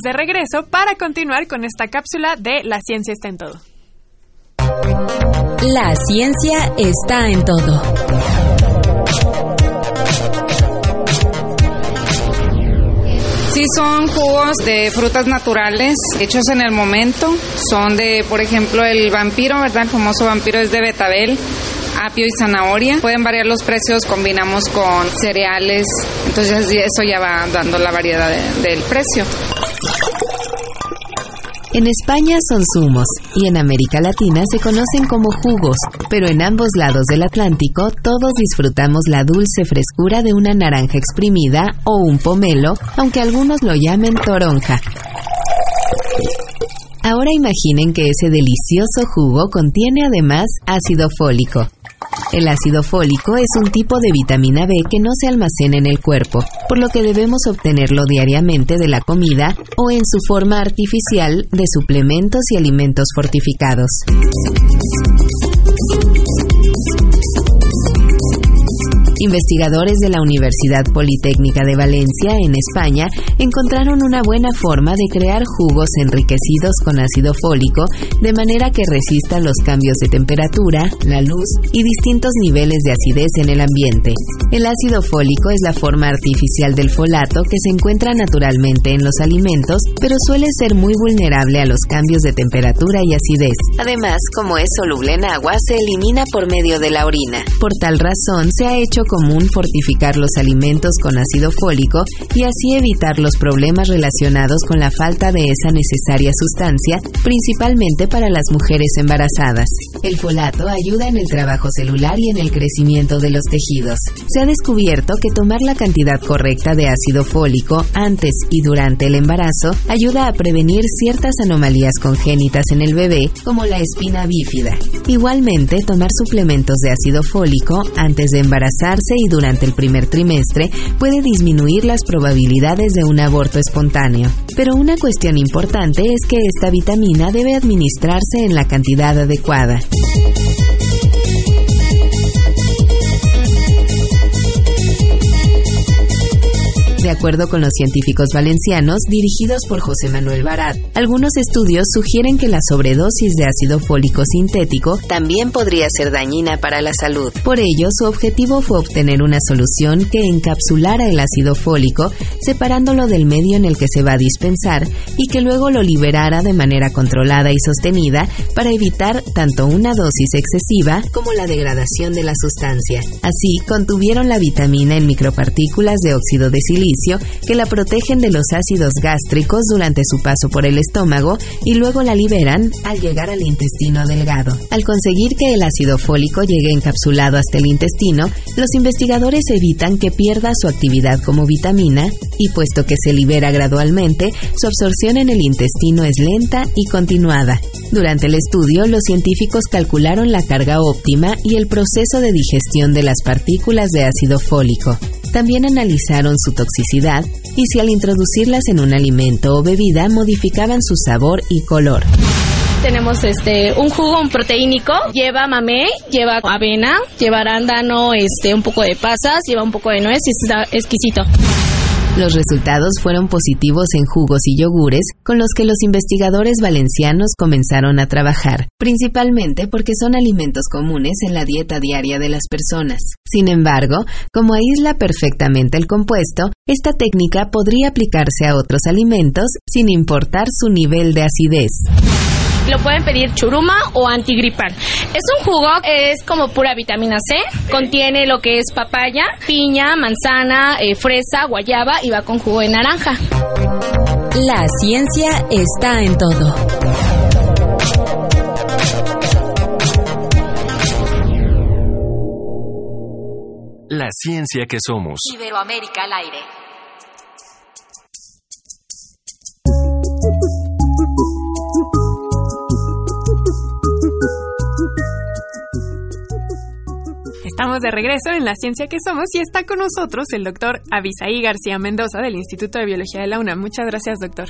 Estamos de regreso para continuar con esta cápsula de La ciencia está en todo. La ciencia está en todo. Sí, son jugos de frutas naturales hechos en el momento. Son de, por ejemplo, el vampiro, ¿verdad? El famoso vampiro es de betabel apio y zanahoria. Pueden variar los precios, combinamos con cereales, entonces eso ya va dando la variedad de, del precio. En España son zumos y en América Latina se conocen como jugos, pero en ambos lados del Atlántico todos disfrutamos la dulce frescura de una naranja exprimida o un pomelo, aunque algunos lo llamen toronja. Ahora imaginen que ese delicioso jugo contiene además ácido fólico, El ácido fólico es un tipo de vitamina B que no se almacena en el cuerpo, por lo que debemos obtenerlo diariamente de la comida o en su forma artificial de suplementos y alimentos fortificados. Investigadores de la Universidad Politécnica de Valencia, en España, encontraron una buena forma de crear jugos enriquecidos con ácido fólico de manera que resista los cambios de temperatura, la luz y distintos niveles de acidez en el ambiente. El ácido fólico es la forma artificial del folato que se encuentra naturalmente en los alimentos, pero suele ser muy vulnerable a los cambios de temperatura y acidez. Además, como es soluble en agua, se elimina por medio de la orina. Por tal razón, se ha hecho común fortificar los alimentos con ácido fólico y así evitar los problemas relacionados con la falta de esa necesaria sustancia, principalmente para las mujeres embarazadas. El folato ayuda en el trabajo celular y en el crecimiento de los tejidos. Se ha descubierto que tomar la cantidad correcta de ácido fólico antes y durante el embarazo ayuda a prevenir ciertas anomalías congénitas en el bebé, como la espina bífida. Igualmente, tomar suplementos de ácido fólico antes de embarazar y durante el primer trimestre puede disminuir las probabilidades de un aborto espontáneo. Pero una cuestión importante es que esta vitamina debe administrarse en la cantidad adecuada. De acuerdo con los científicos valencianos dirigidos por José Manuel Barat, algunos estudios sugieren que la sobredosis de ácido fólico sintético también podría ser dañina para la salud. Por ello, su objetivo fue obtener una solución que encapsulara el ácido fólico, separándolo del medio en el que se va a dispensar y que luego lo liberara de manera controlada y sostenida para evitar tanto una dosis excesiva como la degradación de la sustancia. Así, contuvieron la vitamina en micropartículas de óxido de silicio que la protegen de los ácidos gástricos durante su paso por el estómago y luego la liberan al llegar al intestino delgado. Al conseguir que el ácido fólico llegue encapsulado hasta el intestino, los investigadores evitan que pierda su actividad como vitamina y puesto que se libera gradualmente, su absorción en el intestino es lenta y continuada. Durante el estudio, los científicos calcularon la carga óptima y el proceso de digestión de las partículas de ácido fólico. También analizaron su toxicidad y si al introducirlas en un alimento o bebida modificaban su sabor y color. Tenemos este un jugo proteínico, lleva mamé, lleva avena, lleva arándano, este un poco de pasas, lleva un poco de nuez y está exquisito. Los resultados fueron positivos en jugos y yogures con los que los investigadores valencianos comenzaron a trabajar, principalmente porque son alimentos comunes en la dieta diaria de las personas. Sin embargo, como aísla perfectamente el compuesto, esta técnica podría aplicarse a otros alimentos sin importar su nivel de acidez lo pueden pedir churuma o antigripal. Es un jugo, es como pura vitamina C, contiene lo que es papaya, piña, manzana, eh, fresa, guayaba y va con jugo de naranja. La ciencia está en todo. La ciencia que somos. Iberoamérica al aire. Estamos de regreso en La Ciencia que Somos y está con nosotros el doctor Abisaí García Mendoza del Instituto de Biología de la UNAM. Muchas gracias, doctor.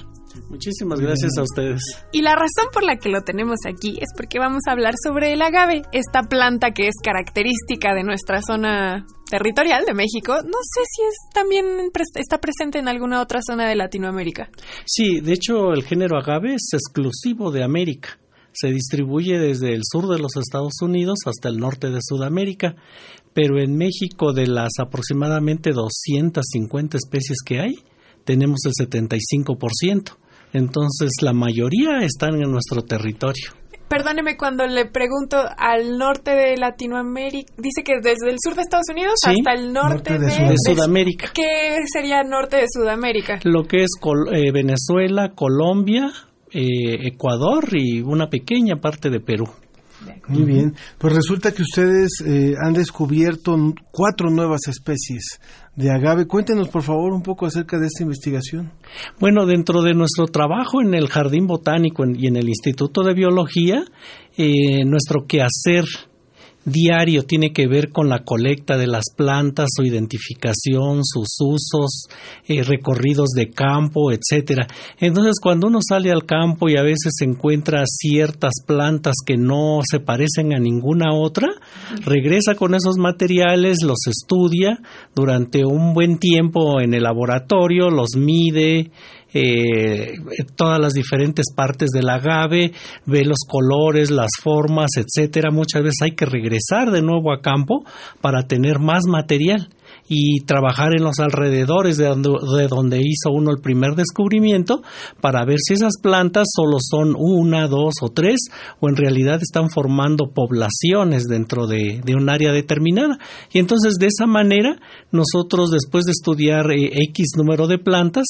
Muchísimas gracias a ustedes. Y la razón por la que lo tenemos aquí es porque vamos a hablar sobre el agave, esta planta que es característica de nuestra zona territorial de México. No sé si es también está presente en alguna otra zona de Latinoamérica. Sí, de hecho el género agave es exclusivo de América se distribuye desde el sur de los Estados Unidos hasta el norte de Sudamérica, pero en México de las aproximadamente 250 especies que hay, tenemos el 75%. Entonces la mayoría están en nuestro territorio. Perdóneme cuando le pregunto al norte de Latinoamérica, dice que desde el sur de Estados Unidos hasta el norte, de, Sudamérica. ¿Qué sería norte de Sudamérica? Lo que es eh, Venezuela, Colombia, eh, Ecuador y una pequeña parte de Perú. Muy bien, pues resulta que ustedes eh, han descubierto cuatro nuevas especies de agave. Cuéntenos por favor un poco acerca de esta investigación. Bueno, dentro de nuestro trabajo en el Jardín Botánico y en el Instituto de Biología, eh, nuestro quehacer diario tiene que ver con la colecta de las plantas, su identificación, sus usos, eh, recorridos de campo, etcétera. Entonces, cuando uno sale al campo y a veces encuentra ciertas plantas que no se parecen a ninguna otra, regresa con esos materiales, los estudia durante un buen tiempo en el laboratorio, los mide, eh, todas las diferentes partes del agave, ve los colores, las formas, etcétera. Muchas veces hay que regresar de nuevo a campo para tener más material y trabajar en los alrededores de donde, de donde, hizo uno el primer descubrimiento para ver si esas plantas solo son una, dos o tres o en realidad están formando poblaciones dentro de, de un área determinada. Y entonces de esa manera nosotros después de estudiar eh, X número de plantas,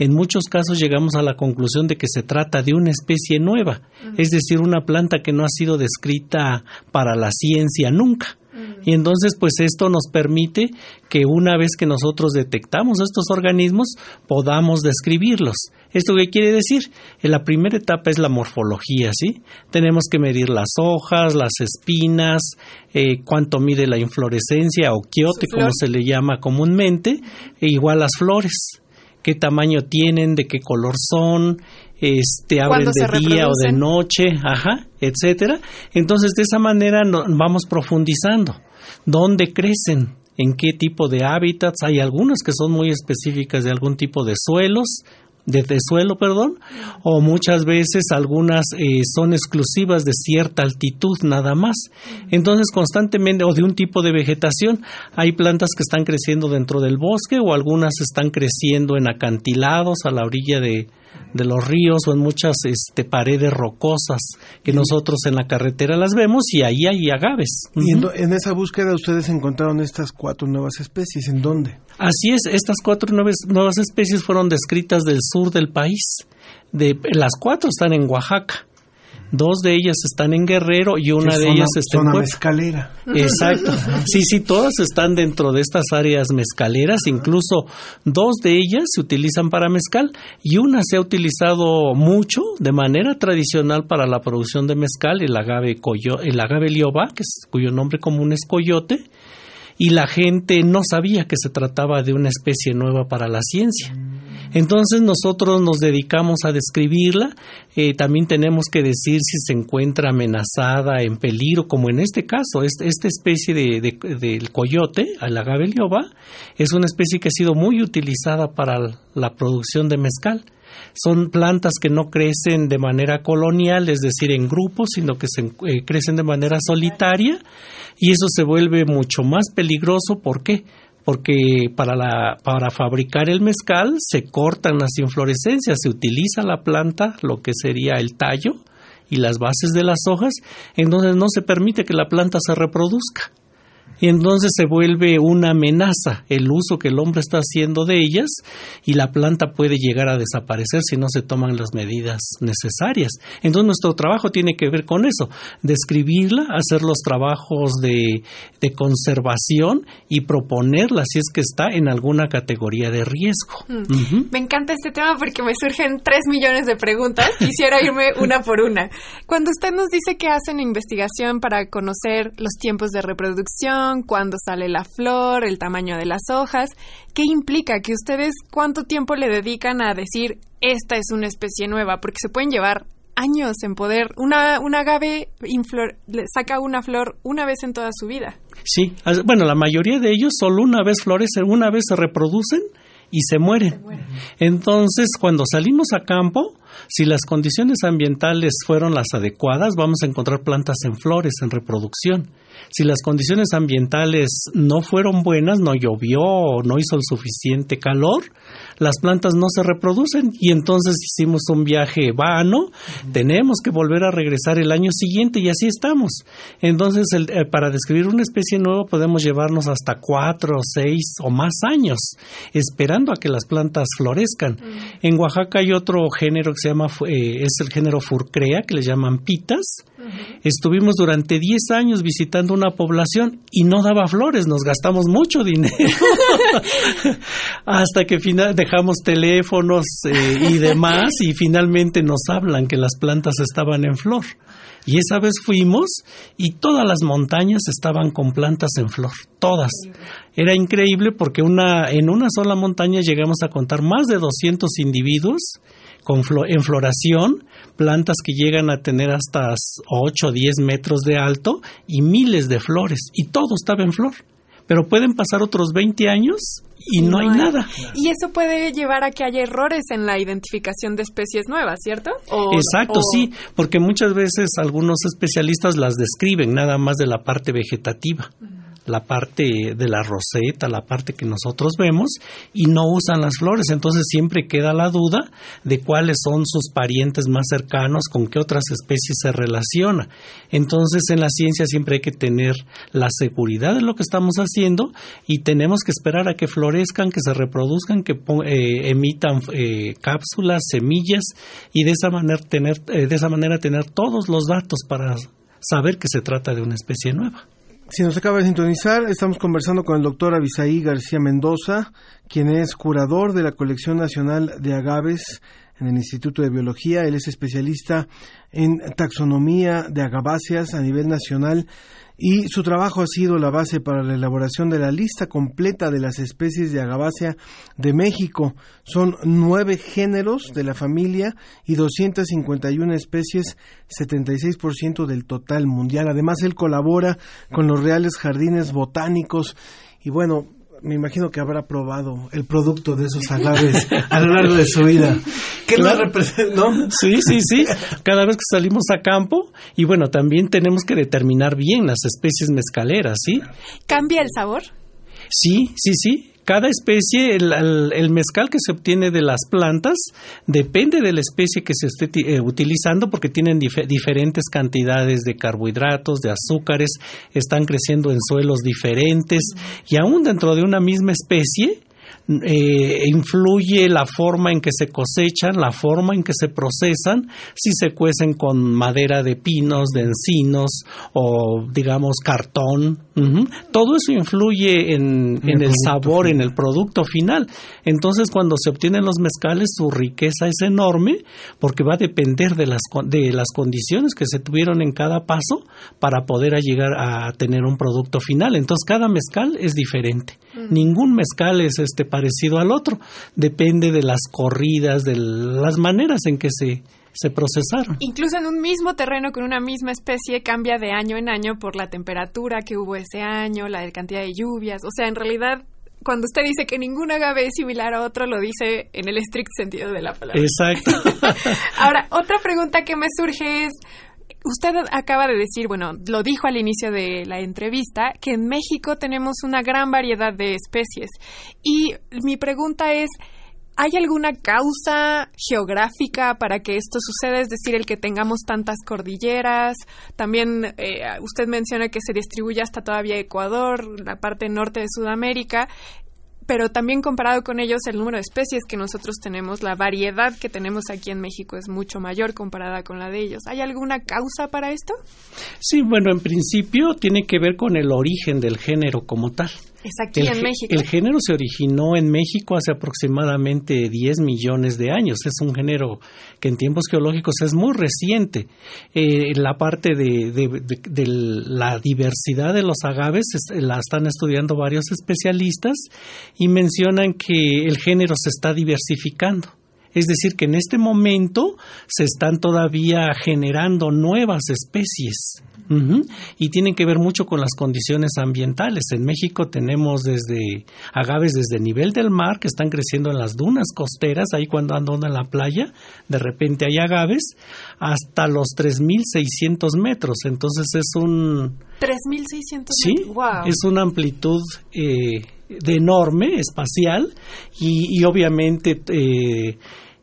en muchos casos llegamos a la conclusión de que se trata de una especie nueva, es decir, una planta que no ha sido descrita para la ciencia nunca. Y entonces, pues esto nos permite que una vez que nosotros detectamos estos organismos, podamos describirlos. ¿Esto qué quiere decir? En la primera etapa es la morfología, ¿sí? Tenemos que medir las hojas, las espinas, eh, cuánto mide la inflorescencia o quiote, como se le llama comúnmente, e igual las flores qué tamaño tienen, de qué color son, este abren de día o de noche, ajá, etcétera. Entonces de esa manera vamos profundizando. ¿Dónde crecen? ¿En qué tipo de hábitats? Hay algunas que son muy específicas de algún tipo de suelos, de, suelo, perdón, o muchas veces algunas eh, son exclusivas de cierta altitud nada más. Entonces, constantemente, o de un tipo de vegetación, hay plantas que están creciendo dentro del bosque o algunas están creciendo en acantilados a la orilla de, de los ríos o en muchas este, paredes rocosas que nosotros en la carretera las vemos y ahí hay agaves. Y en, esa búsqueda ustedes encontraron estas cuatro nuevas especies, ¿en dónde? Así es, estas cuatro nuevas, nuevas especies fueron descritas del sur del país. De, las cuatro están en Oaxaca. Dos de ellas están en Guerrero y una de ellas está en mezcalera. Exacto. [LAUGHS] Sí, sí, todas están dentro de estas áreas mezcaleras. Incluso dos de ellas se utilizan para mezcal y una se ha utilizado mucho de manera tradicional para la producción de mezcal, el agave, coyo, el agave lioba, que es, cuyo nombre común es coyote y la gente no sabía que se trataba de una especie nueva para la ciencia. Entonces nosotros nos dedicamos a describirla, eh, también tenemos que decir si se encuentra amenazada, en peligro, como en este caso, esta especie de, del coyote, el agave lioba, es una especie que ha sido muy utilizada para la producción de mezcal son plantas que no crecen de manera colonial, es decir, en grupos, sino que se, eh, crecen de manera solitaria y eso se vuelve mucho más peligroso. ¿Por qué? Porque para, la, para fabricar el mezcal se cortan las inflorescencias, se utiliza la planta, lo que sería el tallo y las bases de las hojas, entonces no se permite que la planta se reproduzca y entonces se vuelve una amenaza el uso que el hombre está haciendo de ellas y la planta puede llegar a desaparecer si no se toman las medidas necesarias. Entonces nuestro trabajo tiene que ver con eso, describirla, hacer los trabajos de, de conservación y proponerla si es que está en alguna categoría de riesgo. Mm. Me encanta este tema porque me surgen tres millones de preguntas. Quisiera irme una por una. Cuando usted nos dice que hacen investigación para conocer los tiempos de reproducción, cuándo sale la flor, el tamaño de las hojas. ¿Qué implica que ustedes cuánto tiempo le dedican a decir esta es una especie nueva? Porque se pueden llevar años en poder. Una, un agave saca una flor una vez en toda su vida. Sí, bueno, la mayoría de ellos solo una vez florecen, una vez se reproducen y se mueren. Entonces, cuando salimos a campo, si las condiciones ambientales fueron las adecuadas, vamos a encontrar plantas en flores, en reproducción. Si las condiciones ambientales no fueron buenas, no llovió no hizo el suficiente calor, las plantas no se reproducen y entonces hicimos un viaje vano, tenemos que volver a regresar el año siguiente y así estamos. Entonces, eh, para describir una especie nueva podemos llevarnos hasta cuatro, seis o más años esperando a que las plantas florezcan. En Oaxaca hay otro género que se llama, eh, es el género Furcrea, que le llaman pitas, Estuvimos durante 10 años visitando una población y no daba flores, nos gastamos mucho dinero. [LAUGHS] Hasta que final, dejamos teléfonos eh, y demás y finalmente nos hablan que las plantas estaban en flor. Y esa vez fuimos y todas las montañas estaban con plantas en flor, todas. Era increíble porque una, en una sola montaña llegamos a contar más de 200 individuos con en floración, plantas que llegan a tener hasta 8 o 10 metros de alto y miles de flores, y todo estaba en flor. Pero pueden pasar otros 20 años y no, hay, nada. Y eso puede llevar a que haya errores en la identificación de especies nuevas, ¿cierto? Exacto, sí, porque muchas veces algunos especialistas las describen nada más de la parte vegetativa la parte de la roseta, la parte que nosotros vemos, y no usan las flores. Entonces siempre queda la duda de cuáles son sus parientes más cercanos, con qué otras especies se relaciona. Entonces en la ciencia siempre hay que tener la seguridad de lo que estamos haciendo y tenemos que esperar a que florezcan, que se reproduzcan, que eh, emitan eh, cápsulas, semillas y de esa manera tener, eh, de esa manera tener todos los datos para saber que se trata de una especie nueva. Si nos acaba de sintonizar, estamos conversando con el doctor Abisaí García Mendoza, quien es curador de la Colección Nacional de Agaves en el Instituto de Biología. Él es especialista en taxonomía de agaváceas a nivel nacional y su trabajo ha sido la base para la elaboración de la lista completa de las especies de agavacea de México. Son nueve géneros de la familia y 251 especies, 76% del total mundial. Además, él colabora con los Reales Jardines Botánicos y bueno, me imagino que habrá probado el producto de esos agaves [LAUGHS] a lo largo de su vida. ¿Qué representa? ¿no? Sí, sí, sí. Cada vez que salimos a campo, y bueno, también tenemos que determinar bien las especies mezcaleras, ¿sí? ¿Cambia el sabor? Sí, sí, sí cada especie, el, mezcal que se obtiene de las plantas depende de la especie que se esté eh, utilizando porque tienen diferentes cantidades de carbohidratos, de azúcares, están creciendo en suelos diferentes y aún dentro de una misma especie eh, influye la forma en que se cosechan, la forma en que se procesan, si se cuecen con madera de pinos, de encinos o digamos cartón. Todo eso influye en, el, sabor, en el producto final. Entonces cuando se obtienen los mezcales su riqueza es enorme porque va a depender de las, de las condiciones que se tuvieron en cada paso para poder llegar a tener un producto final. Entonces cada mezcal es diferente. Ningún mezcal es este parecido al otro. Depende de las corridas, de las maneras en que se, se procesaron. Incluso en un mismo terreno con una misma especie cambia de año en año por la temperatura que hubo ese año, la cantidad de lluvias. O sea, en realidad cuando usted dice que ningún agave es similar a otro, lo dice en el estricto sentido de la palabra. Exacto. [LAUGHS] Ahora, otra pregunta que me surge es, Usted acaba de decir, bueno, lo dijo al inicio de la entrevista, que en México tenemos una gran variedad de especies. Y mi pregunta es, ¿hay alguna causa geográfica para que esto suceda? Es decir, el que tengamos tantas cordilleras. También eh, usted menciona que se distribuye hasta todavía Ecuador, la parte norte de Sudamérica pero también comparado con ellos el número de especies que nosotros tenemos, la variedad que tenemos aquí en México es mucho mayor comparada con la de ellos. ¿Hay alguna causa para esto? Sí, bueno, en principio tiene que ver con el origen del género como tal. Es aquí en México. El género se originó en México hace aproximadamente 10 millones de años. Es un género que en tiempos geológicos es muy reciente. Eh, la parte de, de, la diversidad de los agaves la están estudiando varios especialistas y mencionan que el género se está diversificando. Es decir, que en este momento se están todavía generando nuevas especies y tienen que ver mucho con las condiciones ambientales. En México tenemos desde agaves desde el nivel del mar que están creciendo en las dunas costeras, ahí cuando ando en la playa, de repente hay agaves, hasta los 3.600 metros. Entonces es un... 3.600 sí, es una amplitud... Eh, de enorme, espacial, y, obviamente eh,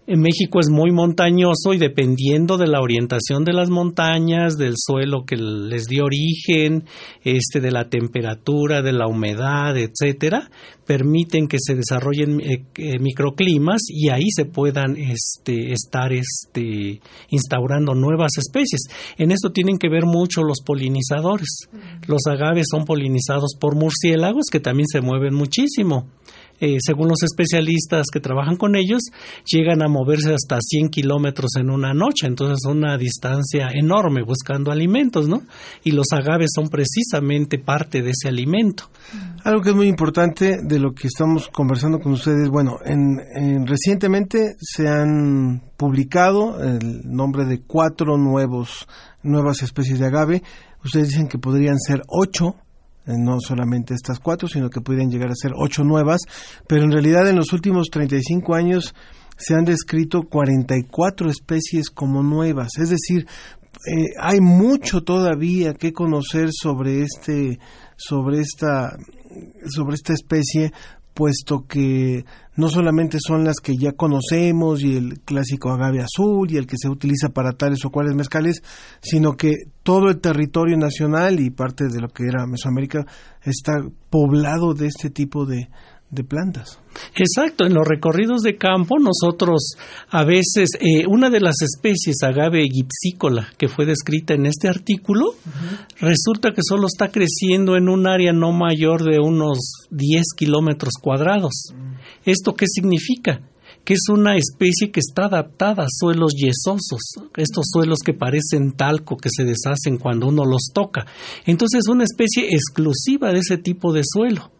En México es muy montañoso y dependiendo de la orientación de las montañas, del suelo que les dio origen, este, de la temperatura, de la humedad, etcétera, permiten que se desarrollen eh, eh, microclimas y ahí se puedan este, estar este, instaurando nuevas especies. En esto tienen que ver mucho los polinizadores. Los agaves son polinizados por murciélagos que también se mueven muchísimo. Eh, según los especialistas que trabajan con ellos, llegan a moverse hasta 100 kilómetros en una noche, entonces es una distancia enorme buscando alimentos, ¿no? Y los agaves son precisamente parte de ese alimento. Algo que es muy importante de lo que estamos conversando con ustedes, bueno, en, recientemente se han publicado el nombre de cuatro nuevos nuevas especies de agave. Ustedes dicen que podrían ser ocho no solamente estas cuatro, sino que pueden llegar a ser ocho nuevas, pero en realidad en los últimos 35 años se han descrito 44 especies como nuevas, es decir, eh, hay mucho todavía que conocer sobre este sobre esta sobre esta especie puesto que no solamente son las que ya conocemos y el clásico agave azul y el que se utiliza para tales o cuales mezcales, sino que todo el territorio nacional y parte de lo que era Mesoamérica está poblado de este tipo de, de plantas. Exacto, en los recorridos de campo nosotros a veces eh, una de las especies agave gipsícola que fue descrita en este artículo resulta que solo está creciendo en un área no mayor de unos 10 kilómetros cuadrados. ¿Esto qué significa? que es una especie que está adaptada a suelos yesosos, estos suelos que parecen talco, que se deshacen cuando uno los toca. Entonces es una especie exclusiva de ese tipo de suelo.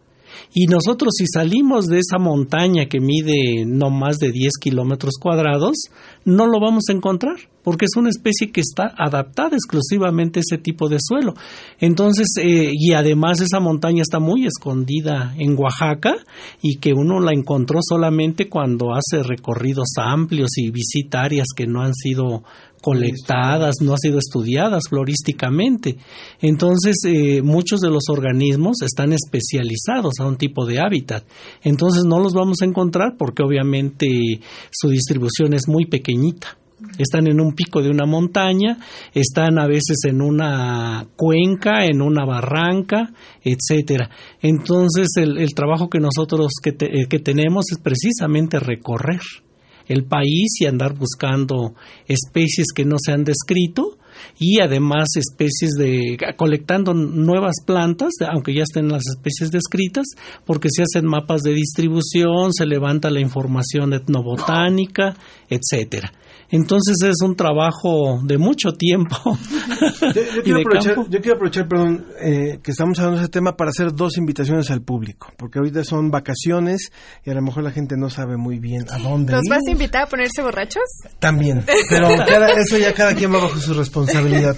Y nosotros si salimos de esa montaña que mide no más de 10 kilómetros cuadrados, no lo vamos a encontrar, porque es una especie que está adaptada exclusivamente a ese tipo de suelo. Entonces, eh, y además esa montaña está muy escondida en Oaxaca y que uno la encontró solamente cuando hace recorridos amplios y visita áreas que no han sido colectadas, no han sido estudiadas florísticamente. Entonces, eh, muchos de los organismos están especializados a un tipo de hábitat. Entonces, no los vamos a encontrar porque obviamente su distribución es muy pequeñita. Están en un pico de una montaña, están a veces en una cuenca, en una barranca, etcétera. Entonces, el, trabajo que nosotros que, eh, que tenemos es precisamente recorrer el país y andar buscando especies que no se han descrito y además especies de colectando nuevas plantas, aunque ya estén las especies descritas, porque se hacen mapas de distribución, se levanta la información etnobotánica, etcétera. Entonces es un trabajo de mucho tiempo. [LAUGHS] yo, quiero aprovechar, yo, quiero aprovechar, perdón, eh, que estamos hablando de ese tema para hacer dos invitaciones al público, porque ahorita son vacaciones y a lo mejor la gente no sabe muy bien a dónde ¿Nos vas a invitar a ponerse borrachos? También, pero [LAUGHS] eso ya cada quien va bajo su responsabilidad.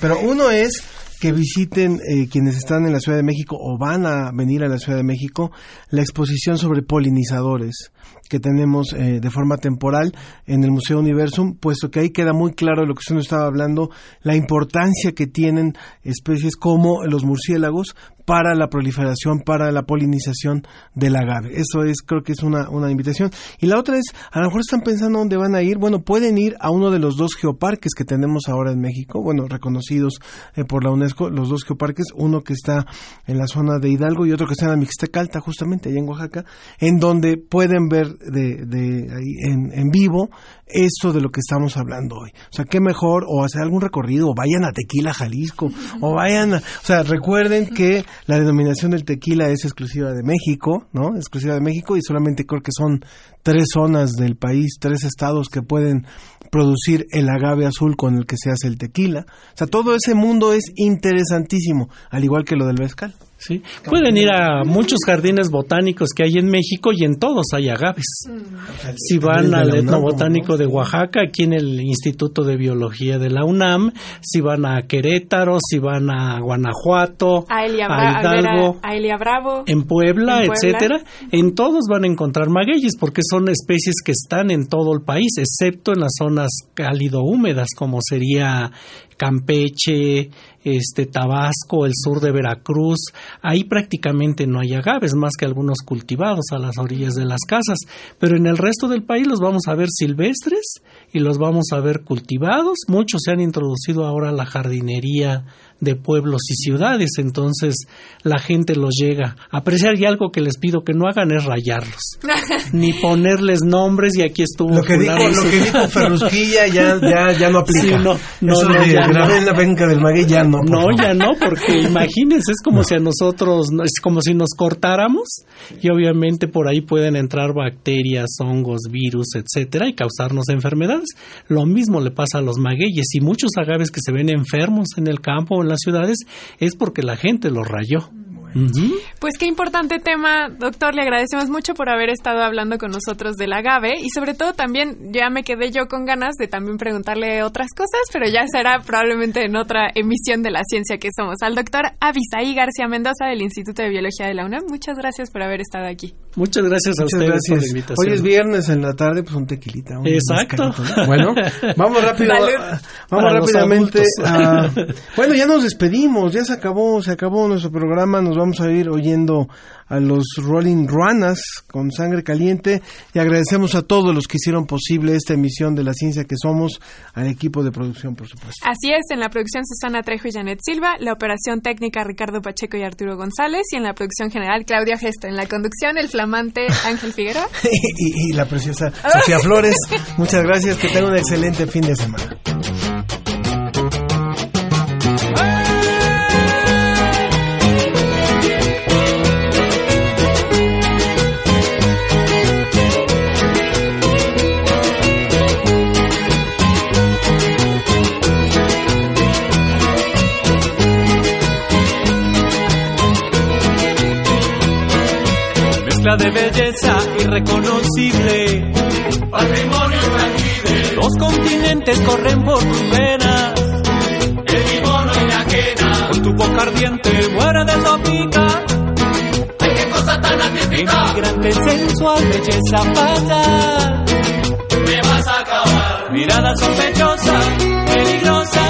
Pero uno es que visiten eh, quienes están en la Ciudad de México o van a venir a la Ciudad de México la exposición sobre polinizadores que tenemos eh, de forma temporal en el Museo Universum, puesto que ahí queda muy claro lo que usted nos estaba hablando, la importancia que tienen especies como los murciélagos para la proliferación, para la polinización del agave. Eso es, creo que es una, una invitación. Y la otra es, a lo mejor están pensando dónde van a ir. Bueno, pueden ir a uno de los dos geoparques que tenemos ahora en México, bueno, reconocidos eh, por la UNESCO, los dos geoparques, uno que está en la zona de Hidalgo y otro que está en la Mixtecalta, justamente allá en Oaxaca, en donde pueden ver de, de ahí en, en vivo esto de lo que estamos hablando hoy. O sea, qué mejor, o hacer algún recorrido, o vayan a Tequila, Jalisco, o vayan, a, o sea, recuerden que la denominación del tequila es exclusiva de México, ¿no? Exclusiva de México y solamente creo que son tres zonas del país, tres estados que pueden producir el agave azul con el que se hace el tequila. O sea, todo ese mundo es interesantísimo, al igual que lo del mezcal. Sí, pueden ir a muchos jardines botánicos que hay en México y en todos hay agaves. Si van al etnobotánico de Oaxaca, aquí en el Instituto de Biología de la UNAM, si van a Querétaro, si van a Guanajuato, a, Hidalgo, a, Elia Bravo, en Puebla, etcétera, en todos van a encontrar magueyes porque son especies que están en todo el país, excepto en las zonas cálido húmedas como sería Campeche, este Tabasco, el sur de Veracruz, ahí prácticamente no hay agaves más que algunos cultivados a las orillas de las casas, pero en el resto del país los vamos a ver silvestres y los vamos a ver cultivados. Muchos se han introducido ahora a la jardinería de pueblos y ciudades, entonces la gente los llega a apreciar y algo que les pido que no hagan es rayarlos, [LAUGHS] ni ponerles nombres y aquí estuvo lo que dijo, lo que dijo Ferrusquilla ya, ya, ya no aplica. no, no, Eso no, de ya no. en la penca del maguey ya no. No, favor. ya no, porque [LAUGHS] imagínense, es como si a nosotros, no, es como si nos cortáramos y obviamente por ahí pueden entrar bacterias, hongos, virus, etcétera y causarnos enfermedades. Lo mismo le pasa a los magueyes y muchos agaves que se ven enfermos en el campo o en las ciudades es porque la gente los rayó. Pues qué importante tema, doctor. Le agradecemos mucho por haber estado hablando con nosotros del agave y sobre todo también ya me quedé yo con ganas de también preguntarle otras cosas, pero ya será probablemente en otra emisión de La Ciencia que Somos. Al doctor Avisaí García Mendoza del Instituto de Biología de la UNAM, muchas gracias por haber estado aquí. Muchas gracias a Muchas ustedes por la gracias. invitación. Hoy es viernes en la tarde, pues un tequilita. un Exacto. Bueno, [LAUGHS] vamos rápido. Salud. Vamos rápidamente a... [LAUGHS] Bueno, ya nos despedimos, ya se acabó, se acabó nuestro programa. Nos vamos a ir oyendo a los Rolling Ruanas con sangre caliente y agradecemos a todos los que hicieron posible esta emisión de La Ciencia que Somos, al equipo de producción, por supuesto. Así es, en la producción Susana Trejo y Janet Silva, la operación técnica Ricardo Pacheco y Arturo González y en la producción general Claudia Gesto. En la conducción el flamante Ángel Figueroa. [LAUGHS] y, y la preciosa Sofía Flores. Muchas gracias, que tengan un excelente fin de semana. Mezcla de belleza irreconocible. Patrimonio intangible. Los continentes corren por tus venas. El mono y la quena. Con tu boca ardiente muere de sopica. Ay, qué cosa tan atípica. Inmigrante sensual, belleza fatal. Me vas a acabar. Mirada sospechosa, peligrosa